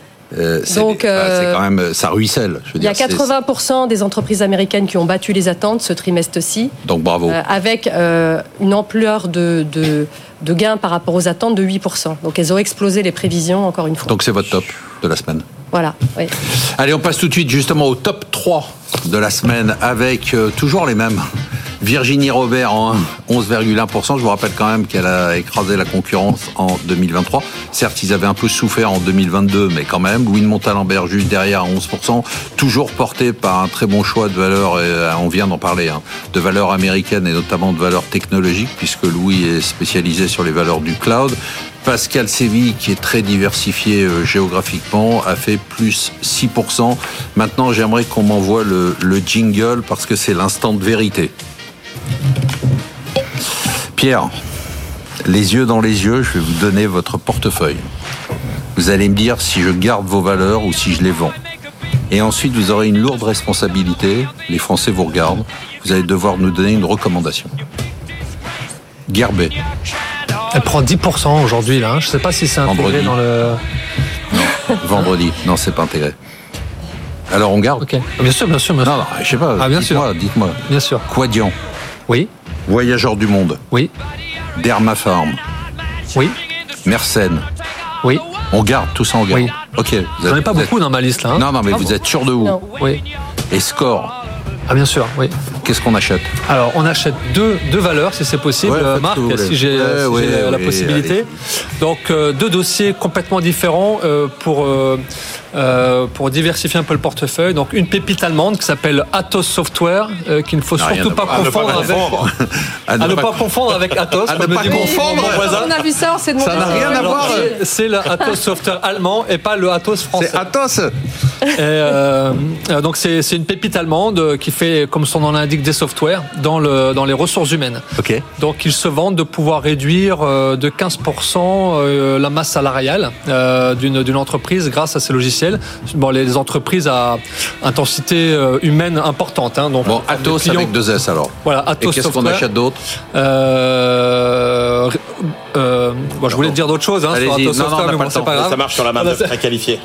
Donc, euh, c'est quand même, ça ruisselle. il y a 80% des entreprises américaines qui ont battu les attentes ce trimestre-ci. Donc bravo. Euh, avec une ampleur de, de, de, gains par rapport aux attentes de 8%. Donc elles ont explosé les prévisions encore une fois. Donc c'est votre top de la semaine. Voilà. Allez, on passe tout de suite justement au top 3 de la semaine avec toujours les mêmes. Virginie Robert en 11,1%. Je vous rappelle quand même qu'elle a écrasé la concurrence en 2023. Certes, ils avaient un peu souffert en 2022, mais quand même. Louis de Montalembert juste derrière à 11%, toujours porté par un très bon choix de valeurs, euh, on vient d'en parler, hein, de valeurs américaines et notamment de valeurs technologiques, puisque Louis est spécialisé sur les valeurs du cloud. Pascal Séville, qui est très diversifié euh, géographiquement, a fait plus 6%. Maintenant, j'aimerais qu'on m'envoie le, jingle parce que c'est l'instant de vérité. Pierre, les yeux dans les yeux, je vais vous donner votre portefeuille. Vous allez me dire si je garde vos valeurs ou si je les vends. Et ensuite, vous aurez une lourde responsabilité. Les Français vous regardent. Vous allez devoir nous donner une recommandation. Gerbet. Elle prend 10% aujourd'hui, là. Hein. Je ne sais pas si c'est intégré dans le. Non, vendredi. Non, c'est pas intégré. Alors on garde Ok. Bien sûr, bien sûr, bien sûr. Non, non, je sais pas. Ah, bien sûr. Dites-moi. Bien sûr. Quadian. Oui. Voyageur du monde. Oui. Dermafarm. Oui. Mersenne. Oui. On garde tout ça, on garde. Oui. Ok. J'en ai pas beaucoup dans ma liste là. Hein. non, non, mais ah vous êtes sûr de vous. Oui. Et score. Ah bien sûr, oui. Qu'est-ce qu'on achète? Alors on achète deux, deux valeurs si c'est possible, Marc, si j'ai la possibilité. Donc euh, deux dossiers complètement différents euh, pour euh, euh, pour diversifier un peu le portefeuille. Donc une pépite allemande qui s'appelle Atos Software, euh, qu'il ne faut surtout pas confondre avec. À ne pas confondre avec Atos. À ne pas confondre. On a vu ça, c'est de Ça n'a rien à voir. C'est le Atos Software allemand et pas le Atos français. C'est Atos. Euh, donc c'est une pépite allemande qui fait, comme son nom l'indique, des softwares dans, le, dans les ressources humaines. Ok. Donc ils se vendent de pouvoir réduire de 15% la masse salariale d'une entreprise grâce à ces logiciels Bon, les entreprises à intensité euh, humaine importante. Hein, donc, bon, Atos avec deux S alors. Voilà, Atos. Et qu'est-ce qu'on achète d'autre euh, euh, bon, Je voulais dire d'autres choses hein, sur Atos Software, mais bon, c'est pas grave. Ça marche sur la main de très qualifiée.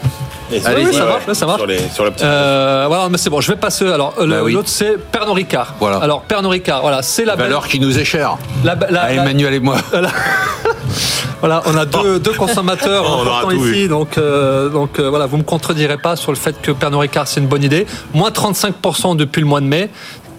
Allez, oui, ça marche, ça marche. Sur, les, sur le petit euh, voilà, mais c'est bon, je vais passer. Alors, bah l'autre, oui. c'est Pernod Ricard. Voilà. Alors, Pernod Ricard, voilà, c'est la valeur qui nous est chère. La, la, à Emmanuel et moi. Voilà, on a deux, deux consommateurs importants ici, donc, euh, donc euh, voilà, vous me contredirez pas sur le fait que Pernod Ricard c'est une bonne idée. Moins 35% depuis le mois de mai.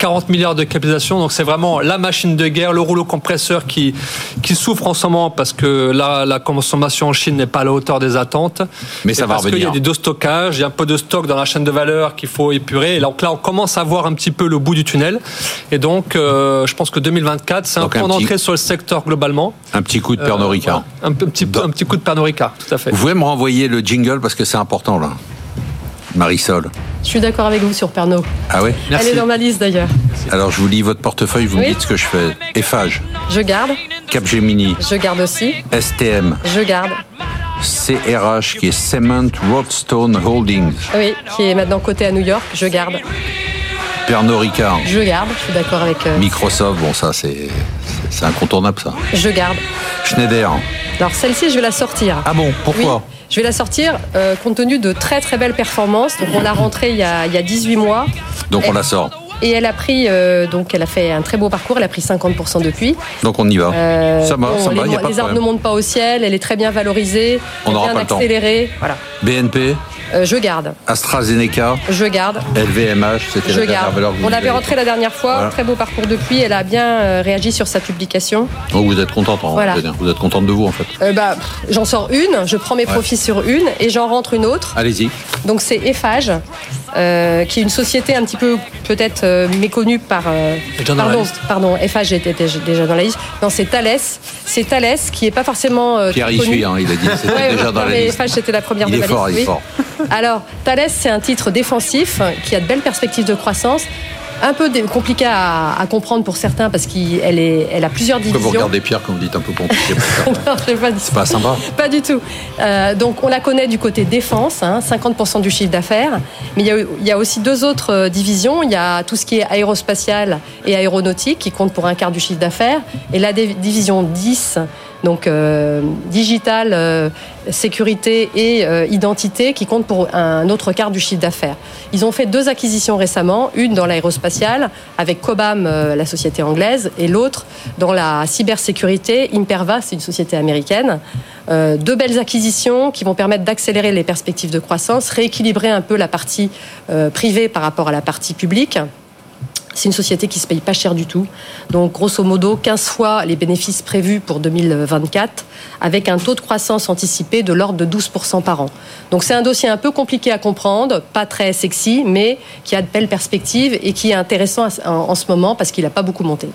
40 milliards de capitalisation. Donc c'est vraiment la machine de guerre, le rouleau compresseur qui, qui souffre en ce moment parce que la, la consommation en Chine n'est pas à la hauteur des attentes. Mais ça va parce revenir. qu'il y a des deux-stockages, il y a un peu de stock dans la chaîne de valeur qu'il faut épurer. Et donc là, on commence à voir un petit peu le bout du tunnel. Et donc, euh, je pense que 2024, c'est un point d'entrée sur le secteur globalement. Un petit coup de Pernod euh, Ricard. un, petit, un petit coup de Pernod Ricard, tout à fait. Vous pouvez me renvoyer le jingle parce que c'est important là. Marisol. Je suis d'accord avec vous sur Pernod. Ah oui Elle est dans ma liste d'ailleurs. Alors je vous lis votre portefeuille, vous me dites ce que je fais. Eiffage. Je garde. Capgemini. Je garde aussi. STM. Je garde. CRH qui est Cement Roadstone Holdings. Oui, qui est maintenant coté à New York. Je garde. Pernod Ricard. Je garde, je suis d'accord avec. Euh... Microsoft, bon ça c'est c'est incontournable ça. Je garde. Schneider. Alors celle-ci je vais la sortir. Ah bon, pourquoi? Oui. Je vais la sortir euh, compte tenu de très très belles performances. Donc on l'a rentrée il y, a, il y a 18 mois. Donc on la sort. Et elle a pris, euh, donc elle a fait un très beau parcours, elle a pris 50% depuis. Donc on y va. Euh, ça va, bon, ça les, va, y a pas les arbres ne montent pas au ciel, elle est très bien valorisée, on bien pas accélérée. Voilà. BNP euh, je garde. AstraZeneca. Je garde. LVMH, c'était la dernière valeur. On l'avait rentré la dernière fois, voilà. très beau parcours depuis. Elle a bien euh, réagi sur sa publication. Donc vous êtes contente, hein, voilà. vous êtes contente de vous en fait. Euh, bah, j'en sors une, je prends mes ouais. profits sur une et j'en rentre une autre. Allez-y. Donc c'est Eiffage, euh, qui est une société un petit peu peut-être euh, méconnue par. pardon, pardon, Eiffage était déjà dans la liste. Non, c'est Thales. C'est Thales qui est pas forcément. Pierre y suit, hein, il a dit. C'était ouais, déjà dans la liste. Eiffage c'était la première il de est ma fort, liste. Il est fort. Alors, Thales, c'est un titre défensif qui a de belles perspectives de croissance. Un peu compliqué à, à, comprendre pour certains parce qu'elle elle a plusieurs divisions. Pourquoi vous regardez Pierre quand vous dites un peu compliqué C'est pas sympa. Pas du tout. Euh, donc on la connaît du côté défense, hein, 50% du chiffre d'affaires. Mais il y, a, il y, a, aussi deux autres divisions. Il y a tout ce qui est aérospatial et aéronautique qui compte pour un quart du chiffre d'affaires. Et la division 10 donc euh, digital, euh, sécurité et euh, identité, qui compte pour un autre quart du chiffre d'affaires. Ils ont fait deux acquisitions récemment, une dans l'aérospatiale avec Cobham, la société anglaise, et l'autre dans la cybersécurité, Imperva, c'est une société américaine. deux belles acquisitions qui vont permettre d'accélérer les perspectives de croissance, rééquilibrer un peu la partie privée par rapport à la partie publique. C'est une société qui se paye pas cher du tout. Donc, grosso modo, 15 fois les bénéfices prévus pour 2024, avec un taux de croissance anticipé de l'ordre de 12% par an. Donc, c'est un dossier un peu compliqué à comprendre, pas très sexy, mais qui a de belles perspectives et qui est intéressant en ce moment parce qu'il n'a pas beaucoup monté.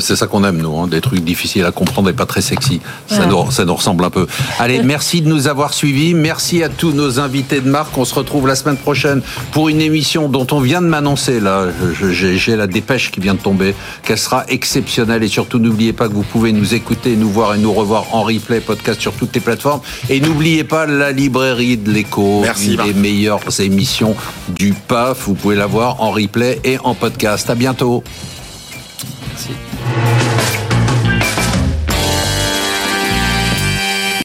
C'est ça qu'on aime, nous, hein, des trucs difficiles à comprendre et pas très sexy. Ça, nous, ça nous ressemble un peu. Allez, merci de nous avoir suivis. Merci à tous nos invités de marque. On se retrouve la semaine prochaine pour une émission dont on vient de m'annoncer, là, j'ai la dépêche qui vient de tomber, qu'elle sera exceptionnelle. Et surtout, n'oubliez pas que vous pouvez nous écouter, nous voir et nous revoir en replay, podcast sur toutes les plateformes. Et n'oubliez pas la librairie de l'écho, une des meilleures émissions du PAF. Vous pouvez la voir en replay et en podcast. À bientôt. Merci.